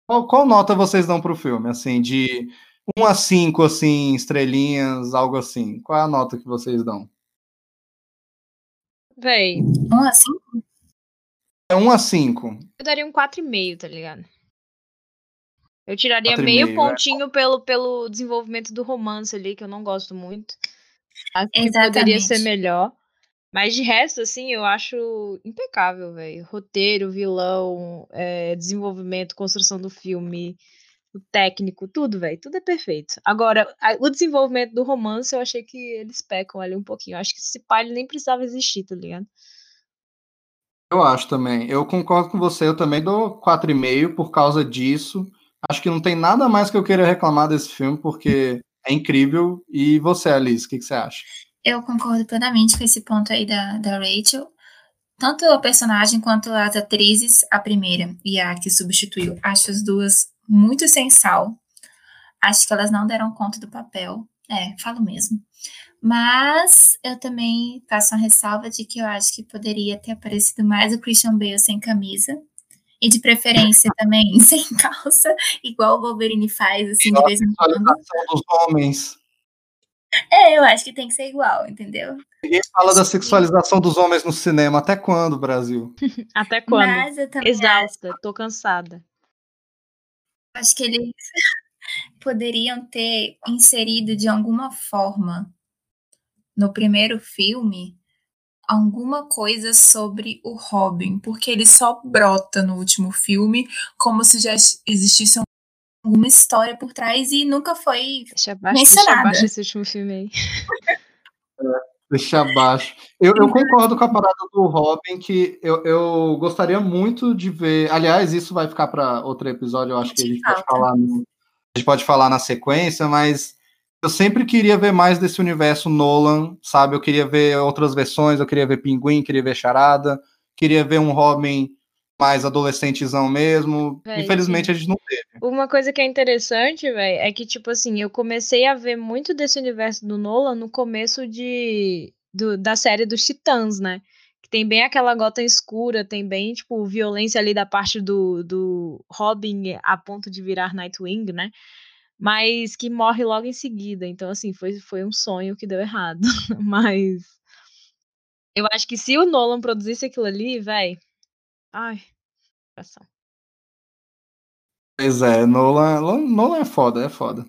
qual, qual nota vocês dão pro filme, assim, de 1 a 5, assim, estrelinhas, algo assim. Qual é a nota que vocês dão? Véi, 1 a 5? É 1 a 5. eu daria um 4,5, tá ligado? Eu tiraria 4,5, meio é. pontinho pelo, pelo desenvolvimento do romance ali, que eu não gosto muito. Acho que poderia ser melhor. Mas de resto, assim, eu acho impecável, velho. Roteiro, vilão, é, desenvolvimento, construção do filme, o técnico, tudo, velho. Tudo é perfeito. Agora, a- o desenvolvimento do romance, eu achei que eles pecam ali um pouquinho. Eu acho que esse pai nem precisava existir, tá ligado? Eu acho também. Eu concordo com você, eu também dou 4,5 por causa disso. Acho que não tem nada mais que eu queira reclamar desse filme, porque é incrível. E você, Alice, o que, que você acha? Eu concordo plenamente com esse ponto aí da, da Rachel. Tanto a personagem quanto as atrizes, a primeira e a que substituiu, acho as duas muito sem sal. Acho que elas não deram conta do papel. É, falo mesmo. Mas eu também faço uma ressalva de que eu acho que poderia ter aparecido mais o Christian Bale sem camisa. E de preferência também <laughs> sem calça, igual o Wolverine faz, assim, de vez em quando. Dos homens. É, eu acho que tem que ser igual, entendeu? Ninguém fala da sexualização dos homens no cinema. Até quando, Brasil? <laughs> Até quando? Mas eu também Exausta, tô cansada. acho que eles <laughs> poderiam ter inserido de alguma forma no primeiro filme alguma coisa sobre o Robin, porque ele só brota no último filme como se já existisse alguma história por trás e nunca foi. Deixa abaixo, deixa Mencionada. abaixo esse último filme aí. Deixa abaixo. Eu, eu concordo com a parada do Robin, que eu, eu gostaria muito de ver. Aliás, isso vai ficar para outro episódio, eu acho que a gente pode falar. no- a gente pode falar na sequência, mas eu sempre queria ver mais desse universo Nolan, sabe? Eu queria ver outras versões, eu queria ver Pinguim, queria ver Charada, queria ver um Robin mais adolescentezão mesmo. Véi, Infelizmente a gente não teve. Uma coisa que é interessante, velho, é que, tipo assim, eu comecei a ver muito desse universo do Nolan no começo de, do- da série dos Titãs, né? Que tem bem aquela gota escura, tem bem, tipo, violência ali da parte do, do Robin a ponto de virar Nightwing, né? Mas que morre logo em seguida. Então, assim, foi, foi um sonho que deu errado. <laughs> Mas eu acho que se o Nolan produzisse aquilo ali, velho. Ai, coração. Pois é, Nolan, Nolan é foda, é foda.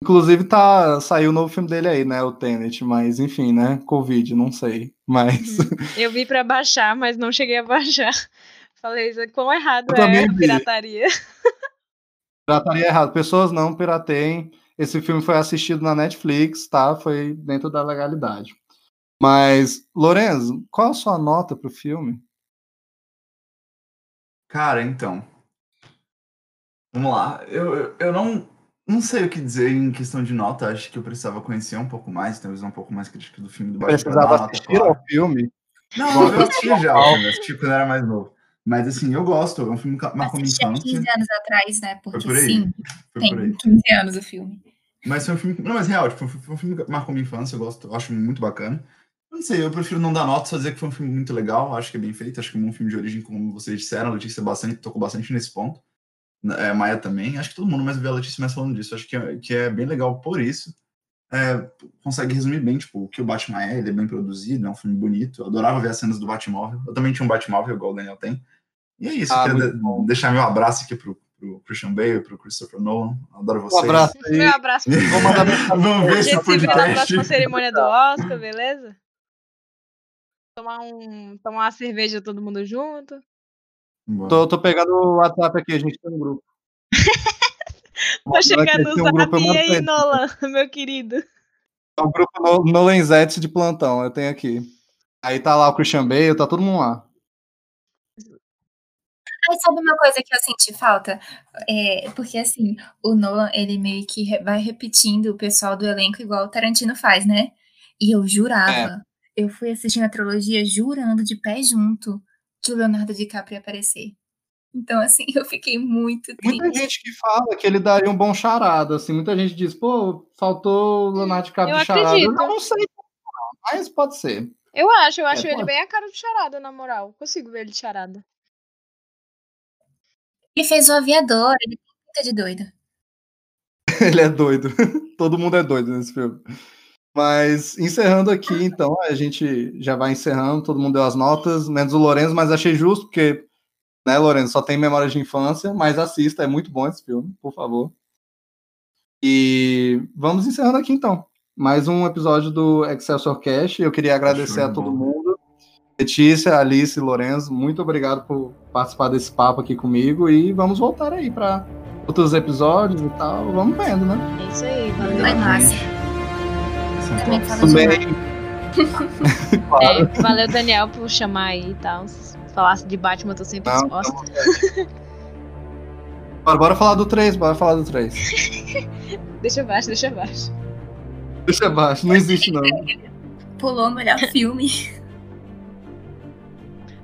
Inclusive tá, saiu o novo filme dele aí, né, o Tenet, mas enfim, né, Covid, não sei, mas Eu vi pra baixar, mas não cheguei a baixar. <laughs> Falei, isso quão errado Eu é pirataria. <laughs> pirataria errado. Pessoas não pirateiem. Esse filme foi assistido na Netflix, tá? Foi dentro da legalidade. Mas, Lorenzo, qual a sua nota pro filme? Cara, então. Vamos lá. Eu, eu, eu não, não sei o que dizer em questão de nota. Acho que eu precisava conhecer um pouco mais, ter uma visão um pouco mais crítica do filme do Batman. Precisava nota assistir clara. ao filme? Não, eu assisti já, eu assisti quando eu era mais novo. Mas assim, eu gosto, é um filme que marcou minha infância. 15 anos atrás, né? Porque por aí. sim, Foi por aí. tem 15 anos o filme. Mas foi um filme. Não, mas real, tipo, foi um filme que marcou minha infância, eu gosto, eu acho muito bacana. Não sei, eu prefiro não dar nota, só dizer que foi um filme muito legal, acho que é bem feito, acho que é um filme de origem, como vocês disseram, a Letícia bastante, tocou bastante nesse ponto. É, a Maia também, acho que todo mundo mais vê a Letícia mais falando disso, acho que é, que é bem legal por isso. É, consegue resumir bem, tipo, o que o Batman é, ele é bem produzido, é um filme bonito, eu adorava ver as cenas do Batmóvel, eu também tinha um Batmóvel, igual o Daniel tem. E é isso, Ah, eu queria de- deixar meu abraço aqui pro, pro Christian Bale, pro Christopher Nolan, adoro Um vocês. abraço aí. Meu abraço. Vou mandar mensagem. Vamos ver A esse gente se vê na podcast. próxima cerimônia do Oscar, beleza? Tomar, um, tomar uma cerveja todo mundo junto. Tô, tô pegando o WhatsApp aqui, a gente tem um grupo. <laughs> Chegar Vai no um zap e aí. Nolan, <laughs> meu querido. É o grupo no- Nolanzetes de plantão, eu tenho aqui. Aí tá lá o Christian Bale, tá todo mundo lá. Aí sabe uma coisa que eu senti falta? É, porque assim, o Nolan, ele meio que vai repetindo o pessoal do elenco igual o Tarantino faz, né? E eu jurava, eu fui assistindo a trilogia jurando de pé junto que o Leonardo DiCaprio ia aparecer. Então, assim, <laughs> eu fiquei muito Muita triste. gente que fala que ele daria um bom charada, assim, muita gente diz, pô, faltou o Leonardo DiCaprio eu de charada. acredito. Eu não sei, mas pode ser. Eu acho, eu acho É, ele pode. bem a cara de charada, na moral. Consigo ver ele de charada. Ele fez o aviador, ele tem pinta de doido. <laughs> Ele é doido. <laughs> Todo mundo é doido nesse filme. Mas encerrando aqui, então, a gente já vai encerrando, todo mundo deu as notas, menos o Lorenzo, mas achei justo, porque, né, Lorenzo, só tem memória de infância, mas assista, é muito bom esse filme, por favor. E vamos encerrando aqui, então. Mais um episódio do Excelsior Cash. Eu queria agradecer a todo mundo. Letícia, Alice, Lorenzo, muito obrigado por participar desse papo aqui comigo e vamos voltar aí para outros episódios e tal. Vamos vendo, né? É isso aí, valeu. Vai massa. Também fala de bem. <laughs> É, valeu, Daniel, por chamar aí e tal. Se falasse de Batman, eu tô sempre Não, disposta. Bora, bora falar do 3, bora falar do 3. <laughs> Deixa abaixo, deixa abaixo. Deixa abaixo, não existe não. <laughs> Pulou o melhor filme.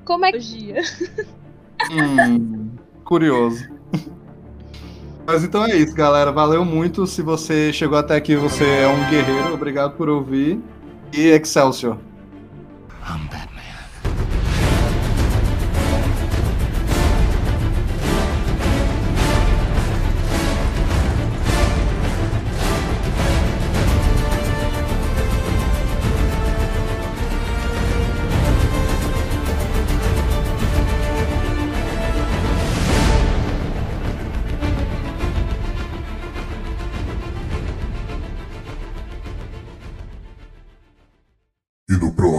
Como é que dia? Hum, curioso. Mas então é isso, galera. Valeu muito. Se você chegou até aqui, você é um guerreiro. Obrigado por ouvir. E Excelsior. I'm.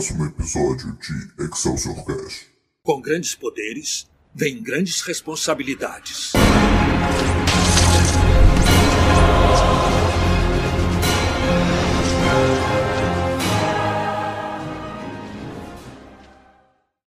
Próximo episódio de Excelsior Cash. Com grandes poderes, vem grandes responsabilidades.